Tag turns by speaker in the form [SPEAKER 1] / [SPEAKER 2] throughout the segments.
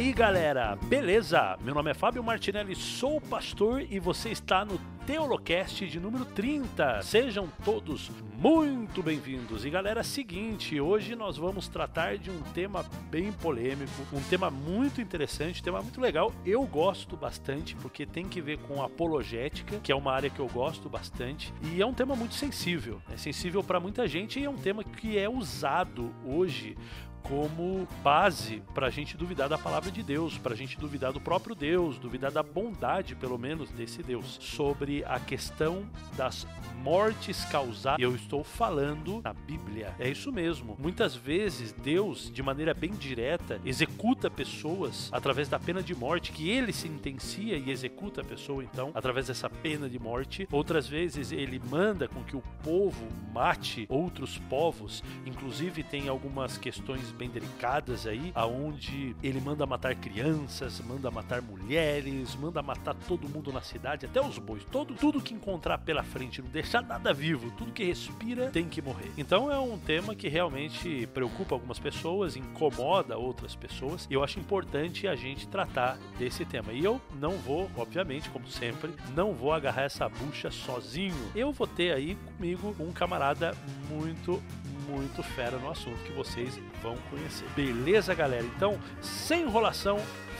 [SPEAKER 1] aí, galera? Beleza? Meu nome é Fábio Martinelli, sou pastor e você está no Teolocast de número 30. Sejam todos muito bem-vindos. E galera, seguinte, hoje nós vamos tratar de um tema bem polêmico, um tema muito interessante, um tema muito legal. Eu gosto bastante porque tem que ver com apologética, que é uma área que eu gosto bastante, e é um tema muito sensível. É sensível para muita gente e é um tema que é usado hoje como base para a gente duvidar da palavra de Deus, para a gente duvidar do próprio Deus, duvidar da bondade, pelo menos, desse Deus, sobre a questão das mortes causadas. Eu estou falando na Bíblia. É isso mesmo. Muitas vezes Deus, de maneira bem direta, executa pessoas através da pena de morte, que ele sentencia e executa a pessoa, então, através dessa pena de morte. Outras vezes ele manda com que o povo mate outros povos, inclusive tem algumas questões bem delicadas aí, aonde ele manda matar crianças, manda matar mulheres, manda matar todo mundo na cidade, até os bois, todo, tudo que encontrar pela frente, não deixar nada vivo, tudo que respira tem que morrer. Então é um tema que realmente preocupa algumas pessoas, incomoda outras pessoas, e eu acho importante a gente tratar desse tema. E eu não vou, obviamente, como sempre, não vou agarrar essa bucha sozinho. Eu vou ter aí comigo um camarada muito muito fera no assunto que vocês vão conhecer. Beleza, galera? Então, sem enrolação,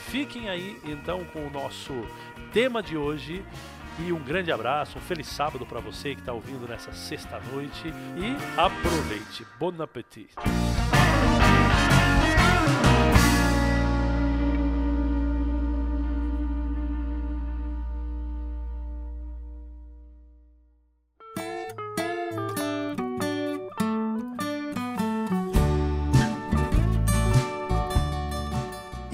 [SPEAKER 1] fiquem aí então com o nosso tema de hoje. E um grande abraço, um feliz sábado para você que está ouvindo nessa sexta-noite. E aproveite. Bon appetit!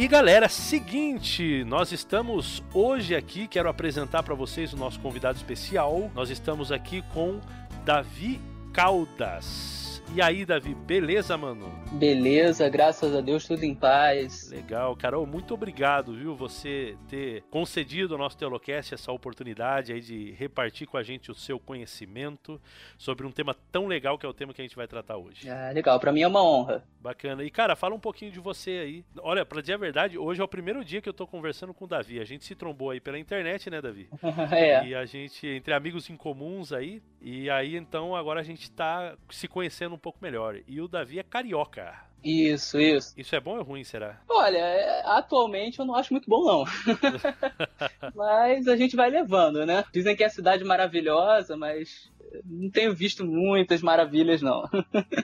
[SPEAKER 1] Galera, seguinte, nós estamos hoje aqui, quero apresentar para vocês o nosso convidado especial. Nós estamos aqui com Davi Caldas. E aí, Davi, beleza, mano?
[SPEAKER 2] Beleza, graças a Deus, tudo em paz.
[SPEAKER 1] Legal, Carol, muito obrigado, viu, você ter concedido ao nosso Teolocast essa oportunidade aí de repartir com a gente o seu conhecimento sobre um tema tão legal que é o tema que a gente vai tratar hoje.
[SPEAKER 2] Ah, legal, para mim é uma honra.
[SPEAKER 1] Bacana. E, cara, fala um pouquinho de você aí. Olha, pra dizer a verdade, hoje é o primeiro dia que eu tô conversando com o Davi. A gente se trombou aí pela internet, né, Davi?
[SPEAKER 2] é.
[SPEAKER 1] E a gente, entre amigos em comuns aí, e aí então agora a gente tá se conhecendo um pouco melhor. E o Davi é carioca.
[SPEAKER 2] Isso, isso.
[SPEAKER 1] Isso é bom ou ruim, será?
[SPEAKER 2] Olha, é, atualmente eu não acho muito bom, não. mas a gente vai levando, né? Dizem que é a cidade maravilhosa, mas não tenho visto muitas maravilhas, não.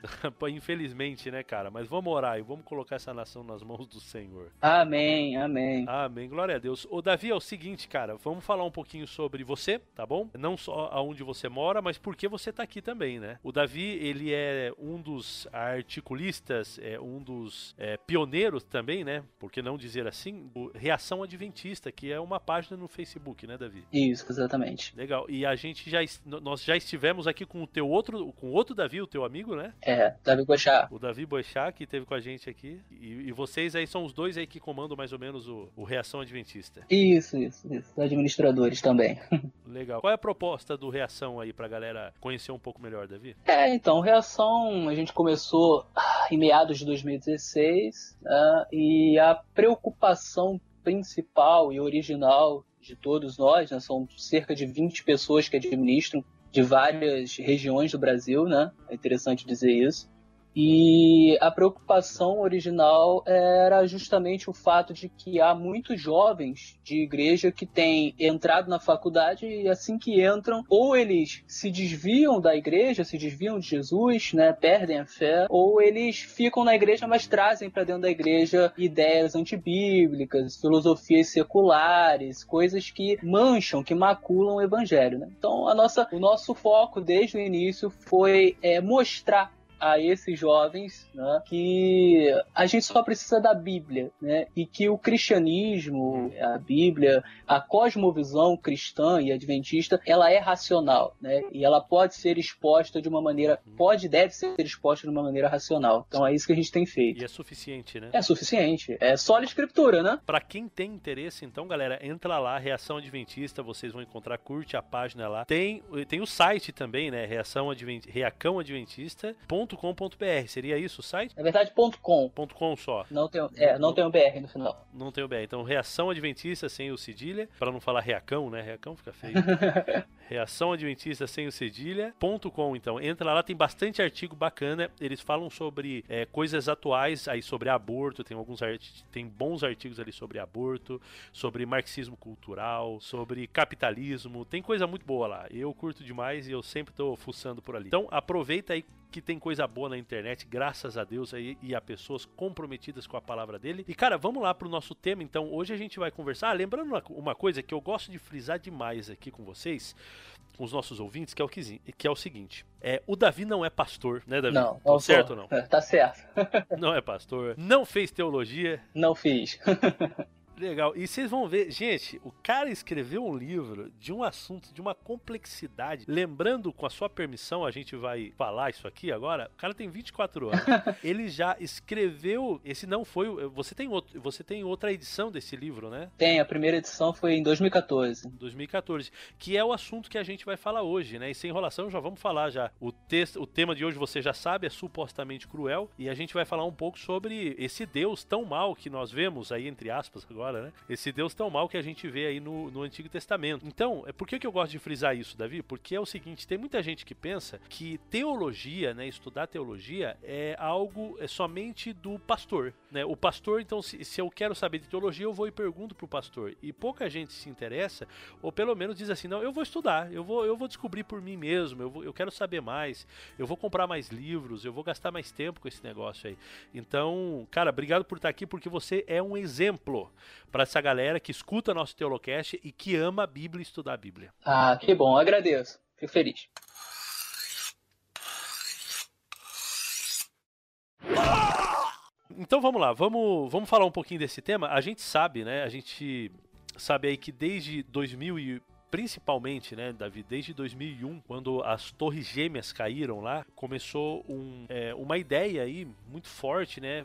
[SPEAKER 1] Infelizmente, né, cara? Mas vamos orar e vamos colocar essa nação nas mãos do Senhor.
[SPEAKER 2] Amém, amém.
[SPEAKER 1] Amém, glória a Deus. O Davi, é o seguinte, cara, vamos falar um pouquinho sobre você, tá bom? Não só aonde você mora, mas por que você tá aqui também, né? O Davi, ele é um dos articulistas, é um dos é, pioneiros também, né? Por que não dizer assim? Do Reação Adventista, que é uma página no Facebook, né, Davi?
[SPEAKER 2] Isso, exatamente.
[SPEAKER 1] Legal. E a gente já, nós já estivemos aqui com o teu outro, com outro Davi, o teu amigo, né?
[SPEAKER 2] É, Davi Boixá.
[SPEAKER 1] O Davi Boixá, que teve com a gente aqui. E, e, vocês aí são os dois aí que comandam mais ou menos o, o Reação Adventista.
[SPEAKER 2] Isso, isso, isso. Administradores também.
[SPEAKER 1] Legal. Qual é a proposta do Reação aí pra galera conhecer um pouco melhor, Davi?
[SPEAKER 2] É, então, Reação, a gente começou em meados de 2016, né, e a preocupação principal e original de todos nós, né, são cerca de 20 pessoas que administram de várias regiões do Brasil, né? É interessante dizer isso. E a preocupação original era justamente o fato de que há muitos jovens de igreja que têm entrado na faculdade e assim que entram, ou eles se desviam da igreja, se desviam de Jesus, né, perdem a fé, ou eles ficam na igreja, mas trazem para dentro da igreja ideias antibíblicas, filosofias seculares, coisas que mancham, que maculam o evangelho. Né? Então, a nossa, o nosso foco desde o início foi é, mostrar a esses jovens né, que a gente só precisa da Bíblia, né? E que o cristianismo, a Bíblia, a cosmovisão cristã e adventista, ela é racional, né? E ela pode ser exposta de uma maneira, pode, deve ser exposta de uma maneira racional. Então é isso que a gente tem feito.
[SPEAKER 1] E é suficiente, né?
[SPEAKER 2] É suficiente. É só a escritura, né?
[SPEAKER 1] Para quem tem interesse, então, galera, entra lá, Reação Adventista, vocês vão encontrar, curte a página lá. Tem, tem o site também, né? Reação Advent, Reacão Adventista. .com.br, seria isso o site?
[SPEAKER 2] Na verdade, .com.
[SPEAKER 1] .com só.
[SPEAKER 2] Não tem, é, não tem o BR no final.
[SPEAKER 1] Não tem o BR. Então, reação adventista sem o cedilha, para não falar reacão, né? Reacão fica feio. reação adventista sem o cedilha.com, então. Entra lá, tem bastante artigo bacana. Eles falam sobre é, coisas atuais aí sobre aborto, tem alguns tem bons artigos ali sobre aborto, sobre marxismo cultural, sobre capitalismo. Tem coisa muito boa lá. Eu curto demais e eu sempre tô fuçando por ali. Então, aproveita aí que tem coisa boa na internet, graças a Deus aí e a pessoas comprometidas com a palavra dele. E cara, vamos lá pro nosso tema. Então, hoje a gente vai conversar. Ah, lembrando uma coisa que eu gosto de frisar demais aqui com vocês, os nossos ouvintes, que é o, que, que é o seguinte: é, o Davi não é pastor, né, Davi?
[SPEAKER 2] Não, não
[SPEAKER 1] certo ou não?
[SPEAKER 2] Tá certo.
[SPEAKER 1] não é pastor, não fez teologia.
[SPEAKER 2] Não fiz.
[SPEAKER 1] Legal. E vocês vão ver, gente, o cara escreveu um livro de um assunto de uma complexidade. Lembrando, com a sua permissão, a gente vai falar isso aqui agora. O cara tem 24 anos. Ele já escreveu. Esse não foi. Você tem, outro, você tem outra edição desse livro, né?
[SPEAKER 2] Tem, a primeira edição foi em 2014.
[SPEAKER 1] 2014. Que é o assunto que a gente vai falar hoje, né? E sem enrolação, já vamos falar já. O, texto, o tema de hoje você já sabe, é supostamente cruel. E a gente vai falar um pouco sobre esse Deus tão mal que nós vemos aí, entre aspas, agora agora, né? Esse Deus tão mal que a gente vê aí no, no Antigo Testamento. Então, é por que, que eu gosto de frisar isso, Davi? Porque é o seguinte, tem muita gente que pensa que teologia, né, estudar teologia é algo é somente do pastor, né? O pastor, então, se, se eu quero saber de teologia, eu vou e pergunto pro pastor. E pouca gente se interessa, ou pelo menos diz assim, não, eu vou estudar, eu vou, eu vou descobrir por mim mesmo, eu, vou, eu quero saber mais, eu vou comprar mais livros, eu vou gastar mais tempo com esse negócio aí. Então, cara, obrigado por estar aqui, porque você é um exemplo para essa galera que escuta nosso Teolocast e que ama a Bíblia e estudar a Bíblia.
[SPEAKER 2] Ah, que bom, agradeço. Fico feliz.
[SPEAKER 1] Então vamos lá, vamos, vamos falar um pouquinho desse tema. A gente sabe, né? A gente sabe aí que desde 2000 e principalmente, né, Davi, desde 2001, quando as torres gêmeas caíram lá, começou um, é, uma ideia aí muito forte, né,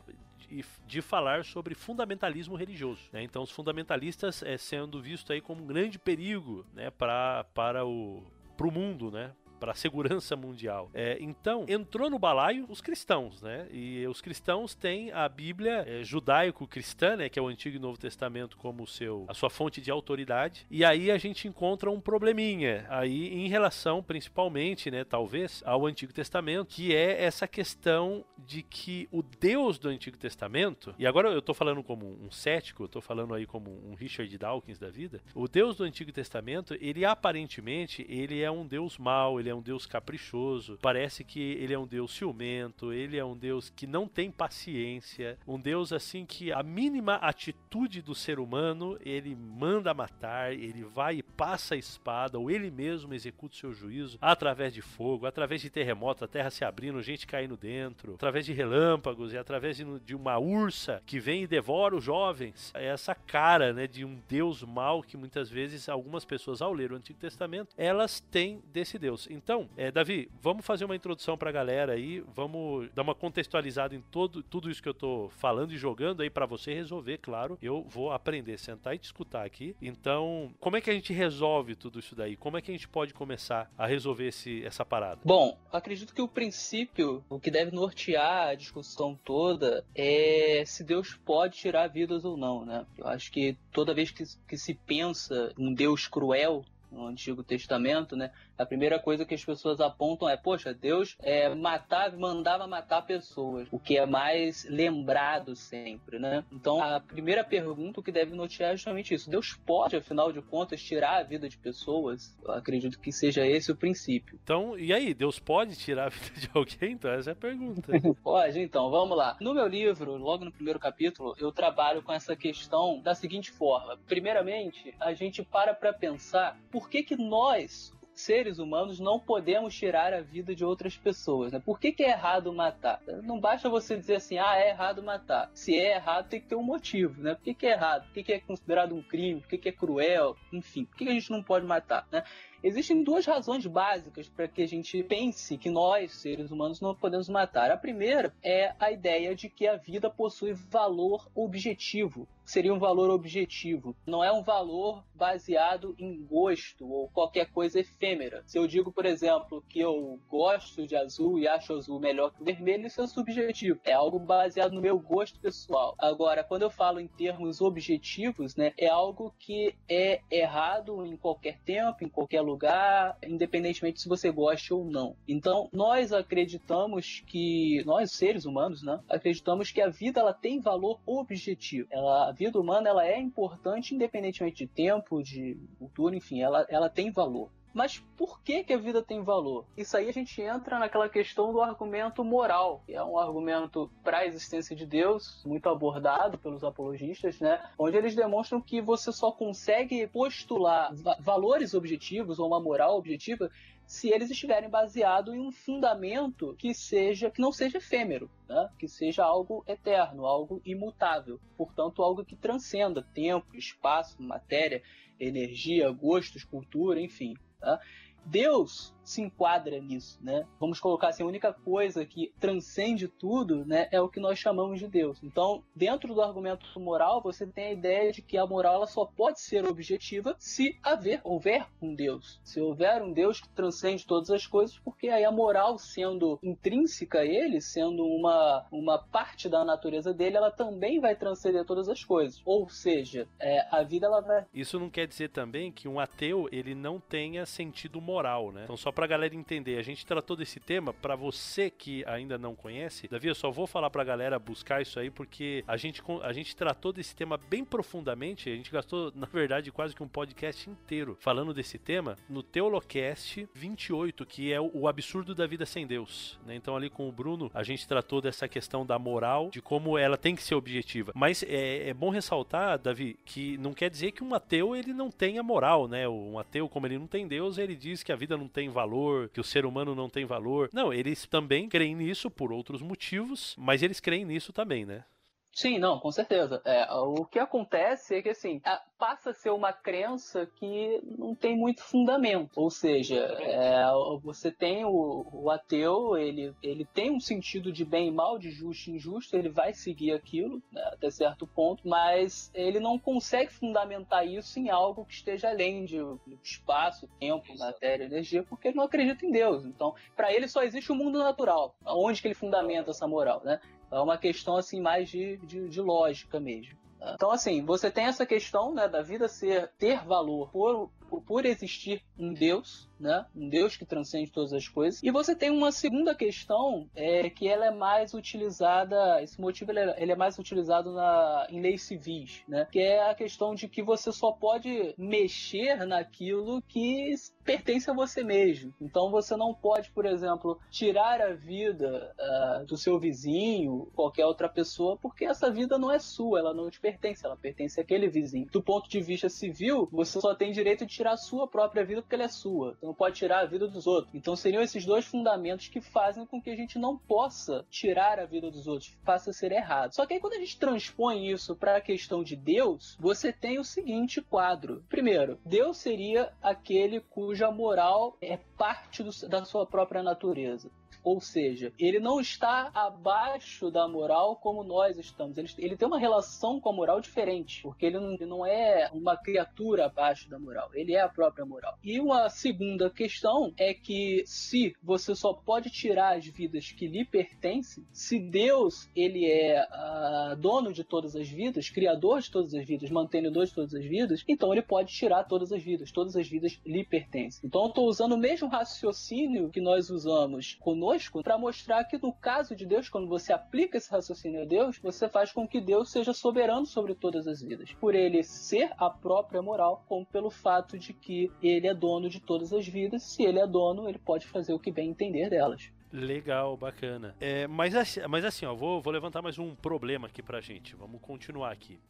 [SPEAKER 1] de falar sobre fundamentalismo religioso. Né? Então, os fundamentalistas é sendo visto aí como um grande perigo né, pra, para o para o mundo, né? Para a segurança mundial. É, então, entrou no balaio os cristãos, né? E os cristãos têm a Bíblia é, judaico-cristã, né? Que é o Antigo e Novo Testamento como seu, a sua fonte de autoridade. E aí a gente encontra um probleminha aí em relação, principalmente, né? Talvez ao Antigo Testamento, que é essa questão de que o Deus do Antigo Testamento, e agora eu estou falando como um cético, eu estou falando aí como um Richard Dawkins da vida, o Deus do Antigo Testamento, ele aparentemente, ele é um Deus mau, ele ele é um Deus caprichoso, parece que ele é um Deus ciumento, ele é um Deus que não tem paciência, um Deus assim que a mínima atitude do ser humano ele manda matar, ele vai e passa a espada, ou ele mesmo executa o seu juízo através de fogo, através de terremoto, a terra se abrindo, gente caindo dentro, através de relâmpagos e através de, uma ursa que vem e devora os jovens. É essa cara né, de um Deus mau que muitas vezes algumas pessoas, ao ler o Antigo Testamento, elas têm desse Deus. Então, é, Davi, vamos fazer uma introdução para a galera aí, vamos dar uma contextualizada em todo, tudo isso que eu tô falando e jogando aí para você resolver, claro. Eu vou aprender, sentar e te escutar aqui. Então, como é que a gente resolve tudo isso daí? Como é que a gente pode começar a resolver esse, essa parada?
[SPEAKER 2] Bom, acredito que o princípio, o que deve nortear a discussão toda é se Deus pode tirar vidas ou não, né? Eu acho que toda vez que, que se pensa em Deus cruel, no Antigo Testamento, né? A primeira coisa que as pessoas apontam é, poxa, Deus é, matava, mandava matar pessoas, o que é mais lembrado sempre, né? Então, a primeira pergunta que deve notear é justamente isso. Deus pode, afinal de contas, tirar a vida de pessoas? Eu acredito que seja esse o princípio.
[SPEAKER 1] Então, e aí, Deus pode tirar a vida de alguém? Então, essa é a pergunta.
[SPEAKER 2] pode, então, vamos lá. No meu livro, logo no primeiro capítulo, eu trabalho com essa questão da seguinte forma. Primeiramente, a gente para para pensar por que que nós, seres humanos não podemos tirar a vida de outras pessoas. Né? Por que, que é errado matar? Não basta você dizer assim, ah, é errado matar. Se é errado, tem que ter um motivo. Né? Por que, que é errado? Por que, que é considerado um crime? Por que, que é cruel? Enfim, por que, que a gente não pode matar? Né? Existem duas razões básicas para que a gente pense que nós, seres humanos, não podemos matar. A primeira é a ideia de que a vida possui valor objetivo seria um valor objetivo. Não é um valor baseado em gosto ou qualquer coisa efêmera. Se eu digo, por exemplo, que eu gosto de azul e acho azul melhor que vermelho, isso é subjetivo. É algo baseado no meu gosto pessoal. Agora, quando eu falo em termos objetivos, né, é algo que é errado em qualquer tempo, em qualquer lugar, independentemente se você goste ou não. Então, nós acreditamos que nós seres humanos, né, acreditamos que a vida ela tem valor objetivo. Ela, a vida humana ela é importante independentemente de tempo, de cultura, enfim, ela, ela tem valor. Mas por que, que a vida tem valor? Isso aí a gente entra naquela questão do argumento moral, que é um argumento para a existência de Deus, muito abordado pelos apologistas, né? Onde eles demonstram que você só consegue postular valores objetivos ou uma moral objetiva se eles estiverem baseados em um fundamento que seja que não seja efêmero, né? que seja algo eterno, algo imutável, portanto algo que transcenda tempo, espaço, matéria, energia, gostos, cultura, enfim. Tá? Deus se enquadra nisso, né? Vamos colocar assim, a única coisa que transcende tudo, né, é o que nós chamamos de Deus. Então, dentro do argumento moral, você tem a ideia de que a moral ela só pode ser objetiva se haver, houver um Deus. Se houver um Deus que transcende todas as coisas, porque aí a moral sendo intrínseca a ele, sendo uma, uma parte da natureza dele, ela também vai transcender todas as coisas. Ou seja, é, a vida ela vai...
[SPEAKER 1] Isso não quer dizer também que um ateu ele não tenha sentido moral, né? Então, só pra galera entender, a gente tratou desse tema para você que ainda não conhece. Davi, eu só vou falar pra galera buscar isso aí porque a gente, a gente tratou desse tema bem profundamente. A gente gastou, na verdade, quase que um podcast inteiro falando desse tema no Teolocast 28, que é o absurdo da vida sem Deus. Né? Então, ali com o Bruno, a gente tratou dessa questão da moral, de como ela tem que ser objetiva. Mas é, é bom ressaltar, Davi, que não quer dizer que um ateu ele não tenha moral, né? Um ateu, como ele não tem Deus, ele diz que a vida não tem valor valor, que o ser humano não tem valor. Não, eles também creem nisso por outros motivos, mas eles creem nisso também, né?
[SPEAKER 2] Sim, não, com certeza. É, o que acontece é que assim passa a ser uma crença que não tem muito fundamento. Ou seja, é, você tem o, o, ateu, ele, ele tem um sentido de bem e mal, de justo e injusto, ele vai seguir aquilo né, até certo ponto, mas ele não consegue fundamentar isso em algo que esteja além de espaço, tempo, matéria, energia, porque ele não acredita em Deus. Então, para ele só existe o mundo natural. Onde que ele fundamenta essa moral, né? É uma questão assim mais de, de, de lógica mesmo. Então, assim, você tem essa questão né, da vida ser ter valor por, por existir um Deus, né? Um Deus que transcende todas as coisas. E você tem uma segunda questão é que ela é mais utilizada, esse motivo ele é, ele é mais utilizado na, em leis civis, né? Que é a questão de que você só pode mexer naquilo que pertence a você mesmo. Então você não pode, por exemplo, tirar a vida uh, do seu vizinho, qualquer outra pessoa, porque essa vida não é sua, ela não te pertence, ela pertence àquele vizinho. Do ponto de vista civil, você só tem direito de tirar a sua própria vida porque ela é sua. Então, pode tirar a vida dos outros. Então seriam esses dois fundamentos que fazem com que a gente não possa tirar a vida dos outros, faça ser errado. Só que aí quando a gente transpõe isso para a questão de Deus, você tem o seguinte quadro. Primeiro, Deus seria aquele cuja moral é parte do, da sua própria natureza. Ou seja, ele não está abaixo da moral como nós estamos. Ele, ele tem uma relação com a moral diferente, porque ele não, ele não é uma criatura abaixo da moral, ele é a própria moral. E uma segunda questão é que se você só pode tirar as vidas que lhe pertencem, se Deus ele é uh, dono de todas as vidas, criador de todas as vidas, mantenedor de todas as vidas, então ele pode tirar todas as vidas, todas as vidas lhe pertencem. Então eu estou usando o mesmo raciocínio que nós usamos conosco conosco para mostrar que no caso de Deus, quando você aplica esse raciocínio a Deus, você faz com que Deus seja soberano sobre todas as vidas. Por ele ser a própria moral, como pelo fato de que ele é dono de todas as vidas. Se ele é dono, ele pode fazer o que bem entender delas.
[SPEAKER 1] Legal, bacana. É, mas, assim, mas assim, ó, vou, vou levantar mais um problema aqui pra gente. Vamos continuar aqui.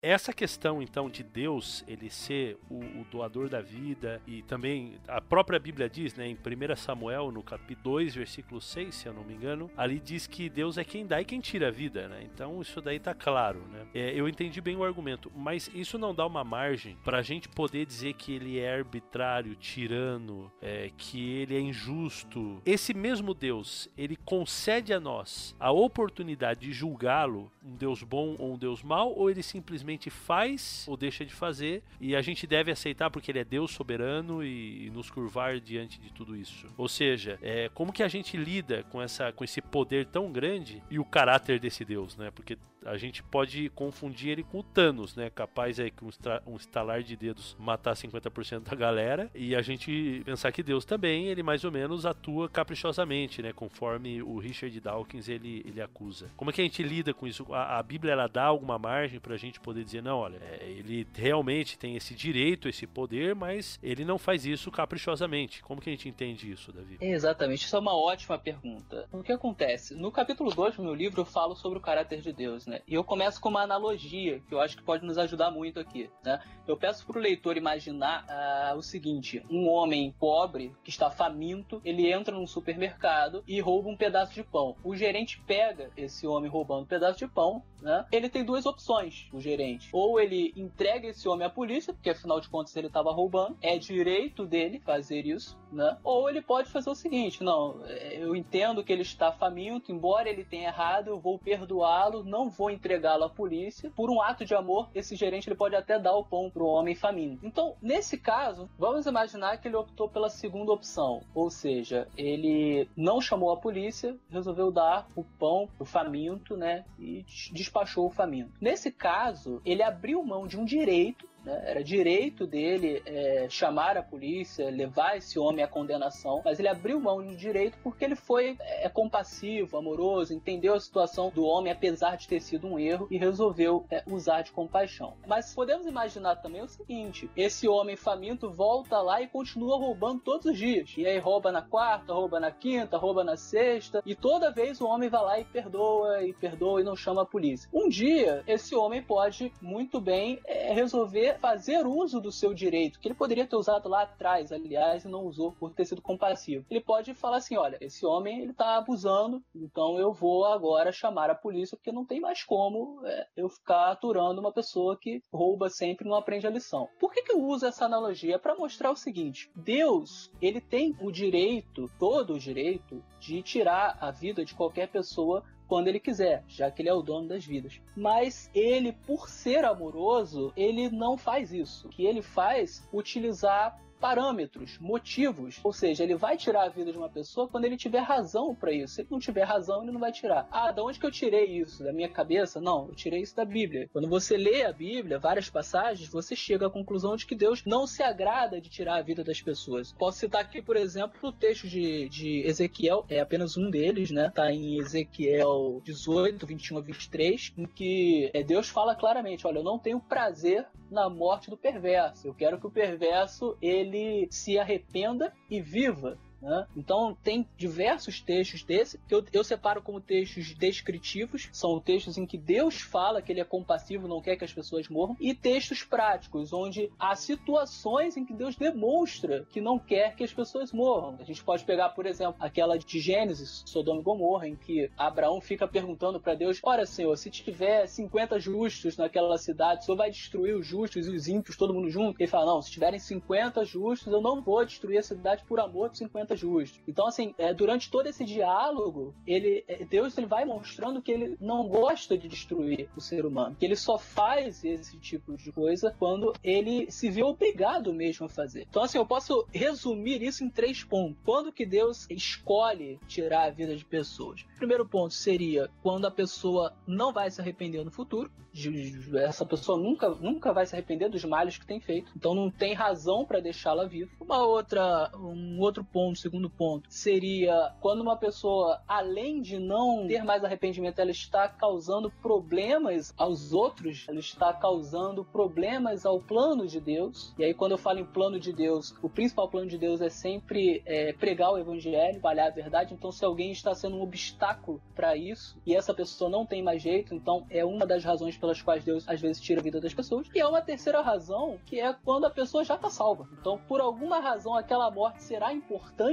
[SPEAKER 1] Essa questão, então, de Deus, ele ser o, o, doador da vida, e também a própria Bíblia diz, né, em 1 Samuel, no capítulo 2, versículo 6, se eu não me engano, ali diz que Deus é quem dá e quem tira a vida, né? Então isso daí tá claro, né? É, eu entendi bem o argumento, mas isso não dá uma margem pra gente poder dizer que ele é arbitrário, tirano, é, que ele é injusto. Esse mesmo Deus, ele concede a nós a oportunidade de julgá-lo, um Deus bom ou um Deus mau, ou ele simplesmente faz ou deixa de fazer e a gente deve aceitar porque ele é Deus soberano e, e nos curvar diante de tudo isso. Ou seja, é, como que a gente lida com, essa, com esse poder tão grande e o caráter desse Deus, né? Porque a gente pode confundir ele com o Thanos, né? Capaz aí que um, um estalar de dedos matar 50% da galera e a gente pensar que Deus também, ele mais ou menos atua caprichosamente, né? Conforme o Richard Dawkins ele, ele acusa. Como é que a gente lida com isso? A, a Bíblia ela dá alguma margem pra gente poder dizer, não, olha, é, ele realmente tem esse direito, esse poder, mas ele não faz isso caprichosamente. Como que a gente entende isso, Davi?
[SPEAKER 2] Exatamente, isso é uma ótima pergunta. O que acontece? No capítulo 2 do meu livro eu falo sobre o caráter de Deus, né? E eu começo com uma analogia que eu acho que pode nos ajudar muito aqui, né? Eu peço para o leitor imaginar uh, o seguinte: um homem pobre que está faminto, ele entra num supermercado e rouba um pedaço de pão. O gerente pega esse homem roubando um pedaço de pão, né? Ele tem duas opções, o gerente. Ou ele entrega esse homem à polícia, porque afinal de contas ele estava roubando, é direito dele fazer isso, né? Ou ele pode fazer o seguinte: não, é, eu entendo que ele está faminto, embora ele tenha errado, eu vou perdoá-lo, não vou entregá-lo à polícia. Por um ato de amor, esse gerente ele pode até dar o pão para o homem faminto. Então, nesse caso, vamos imaginar que ele optou pela segunda opção, ou seja, ele não chamou a polícia, resolveu dar o pão pro faminto, né, e despachou o faminto. Nesse caso, ele abriu mão de um direito né? Era direito dele é, chamar a polícia, levar esse homem à condenação, mas ele abriu mão de direito porque ele foi é, compassivo, amoroso, entendeu a situação do homem, apesar de ter sido um erro, e resolveu é, usar de compaixão. Mas podemos imaginar também o seguinte: esse homem faminto volta lá e continua roubando todos os dias. E aí rouba na quarta, rouba na quinta, rouba na sexta, e toda vez o homem vai lá e perdoa, e perdoa e não chama a polícia. Um dia, esse homem pode muito bem é, resolver fazer uso do seu direito, que ele poderia ter usado lá atrás, aliás, e não usou por ter sido compassivo. Ele pode falar assim: olha, esse homem ele tá abusando, então eu vou agora chamar a polícia, porque não tem mais como é, eu ficar aturando uma pessoa que rouba sempre e não aprende a lição. Por que, que eu uso essa analogia? É para mostrar o seguinte: Deus, ele tem o direito, todo o direito, de tirar a vida de qualquer pessoa quando ele quiser, já que ele é o dono das vidas. Mas ele, por ser amoroso, ele não faz isso. O que ele faz utilizar parâmetros, motivos. Ou seja, ele vai tirar a vida de uma pessoa quando ele tiver razão para isso. Se ele não tiver razão, ele não vai tirar. Ah, de onde que eu tirei isso? Da minha cabeça? Não, eu tirei isso da Bíblia. Quando você lê a Bíblia, várias passagens, você chega à conclusão de que Deus não se agrada de tirar a vida das pessoas. Posso citar aqui, por exemplo, o texto de, de Ezequiel, é apenas um deles, né? Tá em Ezequiel 18, 21 a 23, em que é, Deus fala claramente: olha, eu não tenho prazer na morte do perverso. Eu quero que o perverso ele se arrependa e viva. Né? Então, tem diversos textos desse que eu, eu, separo como textos descritivos, são textos em que Deus fala que ele é compassivo, não quer que as pessoas morram, e textos práticos, onde há situações em que Deus demonstra que não quer que as pessoas morram. A gente pode pegar, por exemplo, aquela de Gênesis, Sodoma e Gomorra, em que Abraão fica perguntando para Deus: Ora, Senhor, se tiver 50 justos naquela cidade, o Senhor vai destruir os justos e os ímpios, todo mundo junto? Ele fala: Não, se tiverem 50 justos, eu não vou destruir a cidade por amor de 50 justo. Então, assim, é, durante todo esse diálogo, ele, é, Deus ele vai mostrando que ele não gosta de destruir o ser humano, que ele só faz esse tipo de coisa quando ele se vê obrigado mesmo a fazer. Então, assim, eu posso resumir isso em três pontos. Quando que Deus escolhe tirar a vida de pessoas? O primeiro ponto seria quando a pessoa não vai se arrepender no futuro. Essa pessoa nunca, nunca vai se arrepender dos males que tem feito. Então não tem razão para deixá-la viva. Uma outra, um outro ponto segundo ponto seria quando uma pessoa, além de não ter mais arrependimento, ela está causando problemas aos outros, ela está causando problemas ao plano de Deus. E aí, quando eu falo em plano de Deus, o principal plano de Deus é sempre é, pregar o evangelho, espalhar a verdade. Então, se alguém está sendo um obstáculo para isso e essa pessoa não tem mais jeito, então é uma das razões pelas quais Deus às vezes tira a vida das pessoas. E é uma terceira razão que é quando a pessoa já está salva. Então, por alguma razão, aquela morte será importante,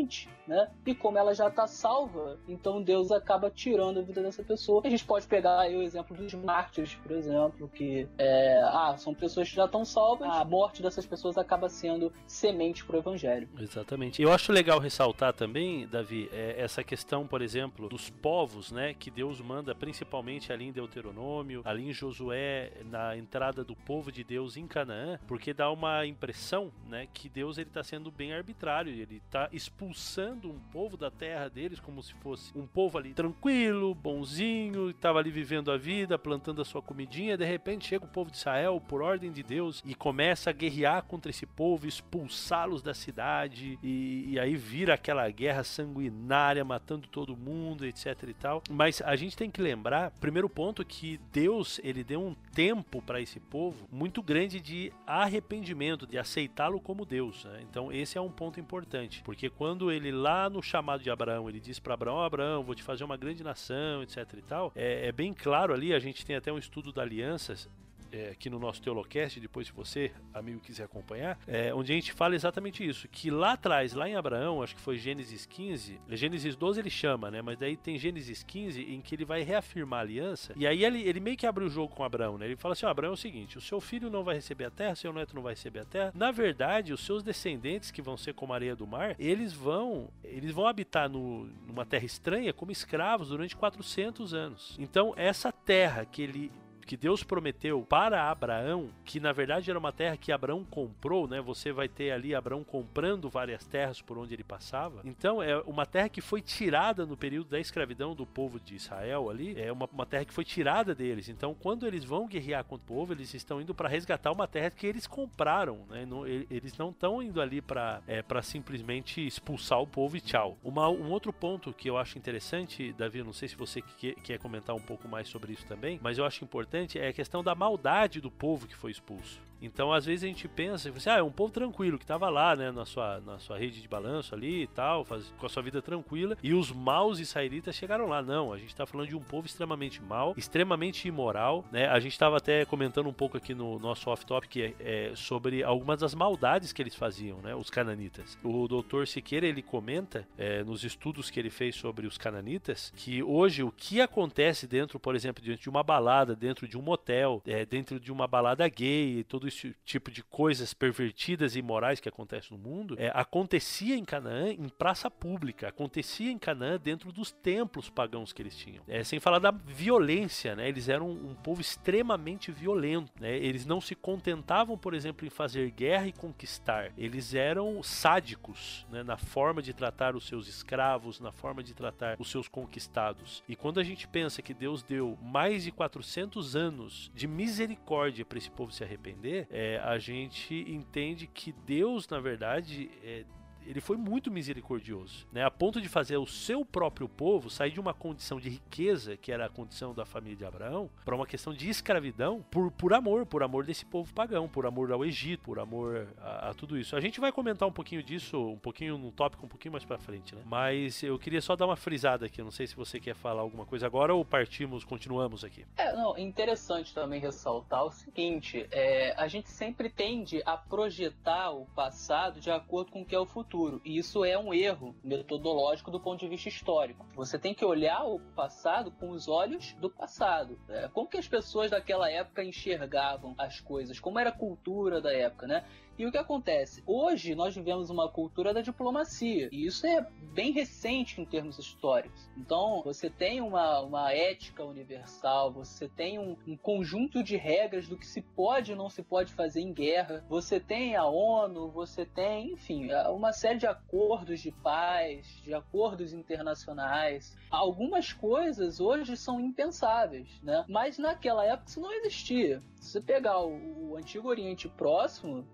[SPEAKER 2] né? E como ela já está salva, então Deus acaba tirando a vida dessa pessoa. A gente pode pegar aí o exemplo dos mártires, por exemplo, que é, ah, são pessoas que já estão salvas, a morte dessas pessoas acaba sendo semente para o evangelho.
[SPEAKER 1] Exatamente. Eu acho legal ressaltar também, Davi, é, essa questão, por exemplo, dos povos, né, que Deus manda principalmente ali em Deuteronômio, ali em Josué, na entrada do povo de Deus em Canaã, porque dá uma impressão, né, que Deus ele está sendo bem arbitrário, ele está expulsando um povo da terra deles como se fosse um povo ali tranquilo, bonzinho, estava ali vivendo a vida, plantando a sua comidinha, de repente chega o povo de Israel por ordem de Deus e começa a guerrear contra esse povo, expulsá-los da cidade e, e aí vira aquela guerra sanguinária, matando todo mundo, etc e tal. Mas a gente tem que lembrar, primeiro ponto que Deus, ele deu um tempo para esse povo muito grande de arrependimento, de aceitá-lo como Deus. Né? Então esse é um ponto importante, porque quando ele lá no chamado de Abraão, ele diz para Abraão, Abraão, vou te fazer uma grande nação, etc e tal, é, é bem claro ali, a gente tem até um estudo da alianças, é, aqui no nosso Teolocast, depois se você, amigo, quiser acompanhar, é, onde a gente fala exatamente isso, que lá atrás, lá em Abraão, acho que foi Gênesis 15, Gênesis 12 ele chama, né, mas daí tem Gênesis 15 em que ele vai reafirmar a aliança, e aí ele, ele meio que abre o jogo com Abraão, né, ele fala assim, ó, Abraão é o seguinte, o seu filho não vai receber a terra, seu neto não vai receber a terra, na verdade, os seus descendentes, que vão ser como areia do mar, eles vão, eles vão habitar no, numa terra estranha como escravos durante 400 anos. Então, essa terra que ele que Deus prometeu para Abraão, que na verdade era uma terra que Abraão comprou, né? Você vai ter ali Abraão comprando várias terras por onde ele passava. Então é uma terra que foi tirada no período da escravidão do povo de Israel ali, é uma, uma terra que foi tirada deles. Então quando eles vão guerrear contra o povo, eles estão indo para resgatar uma terra que eles compraram, né? Não, eles não estão indo ali para é, para simplesmente expulsar o povo e tchau. Uma, um outro ponto que eu acho interessante, Davi, não sei se você quer, quer comentar um pouco mais sobre isso também, mas eu acho importante importante é a questão da maldade do povo que foi expulso. Então, às vezes a gente pensa, você, ah, é um povo tranquilo que estava lá, né, na sua, na sua rede de balanço ali e tal, faz, com a sua vida tranquila, e os maus israelitas chegaram lá. Não, a gente está falando de um povo extremamente mau, extremamente imoral, né? A gente estava até comentando um pouco aqui no nosso off-topic é, é, sobre algumas das maldades que eles faziam, né, os cananitas. O doutor Siqueira, ele comenta é, nos estudos que ele fez sobre os cananitas, que hoje o que acontece dentro, por exemplo, de uma balada, dentro de um motel, é, dentro de uma balada gay, todo esse tipo de coisas pervertidas e imorais que acontecem no mundo, é, acontecia em Canaã em praça pública, acontecia em Canaã dentro dos templos pagãos que eles tinham. É, sem falar da violência, né? Eles eram um, um povo extremamente violento, né? Eles não se contentavam, por exemplo, em fazer guerra e conquistar. Eles eram sádicos, né? Na forma de tratar os seus escravos, na forma de tratar os seus conquistados. E quando a gente pensa que Deus deu mais de 400 anos de misericórdia para esse povo se arrepender, é, a gente entende que Deus, na verdade, é, ele foi muito misericordioso, né? A ponto de fazer o seu próprio povo sair de uma condição de riqueza, que era a condição da família de Abraão, para uma questão de escravidão por, por amor, por amor desse povo pagão, por amor ao Egito, por amor a, a tudo isso. A gente vai comentar um pouquinho disso, um pouquinho num tópico um pouquinho mais para frente, né? Mas eu queria só dar uma frisada aqui, não sei se você quer falar alguma coisa agora ou partimos, continuamos aqui.
[SPEAKER 2] É, não, interessante também ressaltar o seguinte, é, a gente sempre tende a projetar o passado de acordo com o que é o futuro futuro. E isso é um erro metodológico do ponto de vista histórico. Você tem que olhar o passado com os olhos do passado. É, como que as pessoas daquela época enxergavam as coisas? Como era a cultura da época, né? E o que acontece? Hoje nós vivemos uma cultura da diplomacia, e isso é bem recente em termos históricos. Então, você tem uma, uma ética universal, você tem um, um conjunto de regras do que se pode e não se pode fazer em guerra, você tem a ONU, você tem, enfim, uma série série de acordos de paz, de acordos internacionais. Algumas coisas hoje são impensáveis, né? Mas naquela época isso não existia. Se você pegar o, o Antigo Oriente Próximo,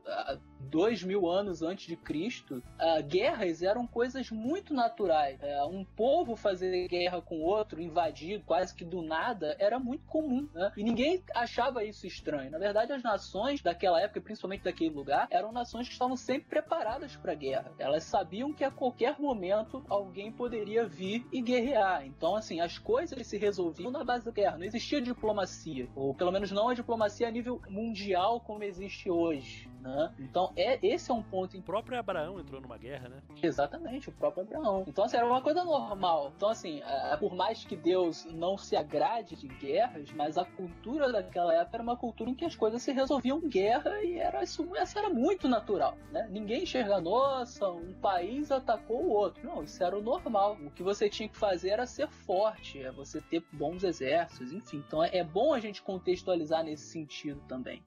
[SPEAKER 2] dois mil anos antes de Cristo, guerras eram coisas muito naturais. É, um povo fazer guerra com outro, invadir quase que do nada, era muito comum. Né? E ninguém achava isso estranho. Na verdade, as nações daquela época, principalmente daquele lugar, eram nações que estavam sempre preparadas para guerra. Elas sabiam que a qualquer momento alguém poderia vir e guerrear. Então, assim, as coisas se resolviam na base da guerra. Não existia diplomacia, ou pelo menos não a diplomacia a nível mundial como existe hoje. Né? Então, é, esse é um ponto.
[SPEAKER 1] O próprio Abraão entrou numa guerra, né?
[SPEAKER 2] Exatamente, o próprio Abraão. Então, assim, era uma coisa normal. Então, assim, é, por mais que Deus não se agrade de guerras, mas a cultura daquela época era uma cultura em que as coisas se resolviam em guerra e era isso, isso era muito natural, né? Ninguém enxerga, nossa, um país atacou o outro. Não, isso era o normal. O que você tinha que fazer era ser forte, é você ter bons exércitos, enfim. Então, é, é bom a gente contextualizar nesse sentido também.